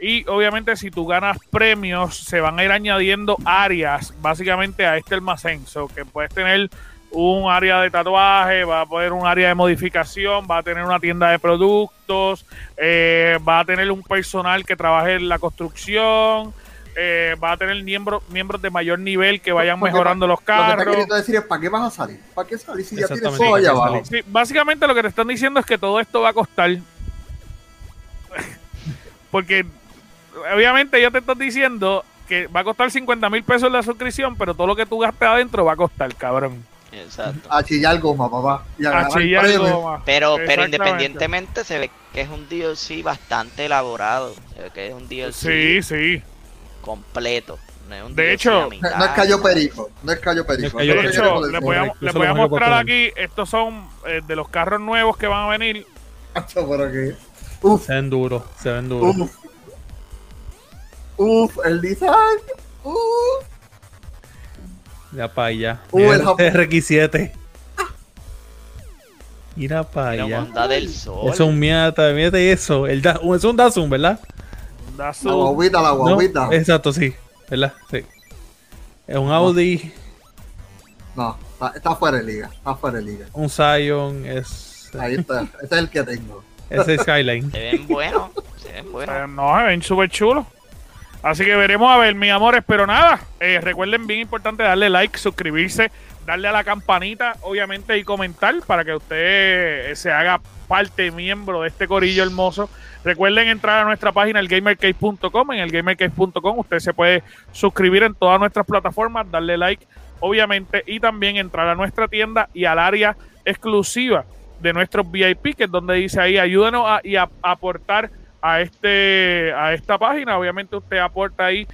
Y obviamente si tú ganas premios, se van a ir añadiendo áreas básicamente a este almacén. So que puedes tener un área de tatuaje, va a poner un área de modificación, va a tener una tienda de productos, eh, va a tener un personal que trabaje en la construcción, eh, va a tener miembros miembros de mayor nivel que vayan Porque mejorando los Lo que carros. decir es, ¿para qué vas a salir? ¿Para qué salir si ya tienes todo allá ¿para qué abajo? Sí, básicamente lo que te están diciendo es que todo esto va a costar. Porque obviamente ellos te están diciendo que va a costar 50 mil pesos la suscripción, pero todo lo que tú gastes adentro va a costar, cabrón. Exacto. A chillar goma, papá. Y a chillar goma. Pero, pero independientemente se ve que es un DLC bastante elaborado. Se ve que es un DLC Sí, sí. Completo. No es un De hecho- mitad, No es callo no. perico. No es callo perico. De que hecho, les voy a, les voy a mostrar aquí. Estos son eh, de los carros nuevos que van a venir. Pero que- Uf, Se ven duros, se ven duros. uf. Uf, el design. Uf. Ya para allá. Uh, el este RX7. Mira para allá. bondad del sol. Eso es un miata, mírate eso. El da, es un Datsun, ¿verdad? Da su- La guaguita, la ¿No? guaguita. Exacto, sí. ¿Verdad? Sí. Es un Audi, No, está, está fuera de liga. Está fuera de liga. un Scion, es Ahí está. Ese es el que tengo. ese es Skyline. Se ven buenos. Se ven buenos. Eh, no, se ven súper chulos. Así que veremos a ver, mis amores. Pero nada, eh, recuerden, bien importante darle like, suscribirse, darle a la campanita, obviamente, y comentar para que usted eh, se haga parte, miembro de este corillo hermoso. Recuerden entrar a nuestra página, elgamercase.com. En elgamercase.com usted se puede suscribir en todas nuestras plataformas, darle like, obviamente, y también entrar a nuestra tienda y al área exclusiva de nuestros VIP, que es donde dice ahí, ayúdenos a, y a, aportar a, este, a esta página. Obviamente usted aporta ahí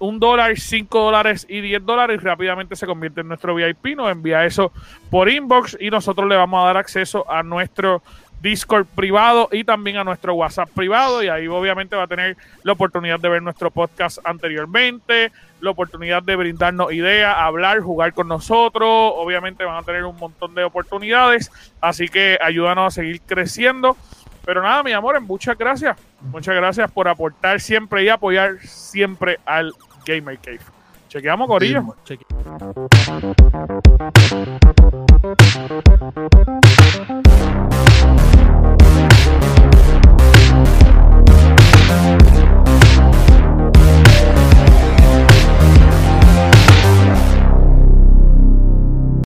un dólar, cinco dólares y diez dólares y rápidamente se convierte en nuestro VIP. Nos envía eso por inbox y nosotros le vamos a dar acceso a nuestro Discord privado y también a nuestro WhatsApp privado y ahí obviamente va a tener la oportunidad de ver nuestro podcast anteriormente, la oportunidad de brindarnos ideas, hablar, jugar con nosotros, obviamente van a tener un montón de oportunidades, así que ayúdanos a seguir creciendo. Pero nada, mi amor, muchas gracias. Muchas gracias por aportar siempre y apoyar siempre al Gamer Cave. Chequeamos, Corillo. Chequeamos.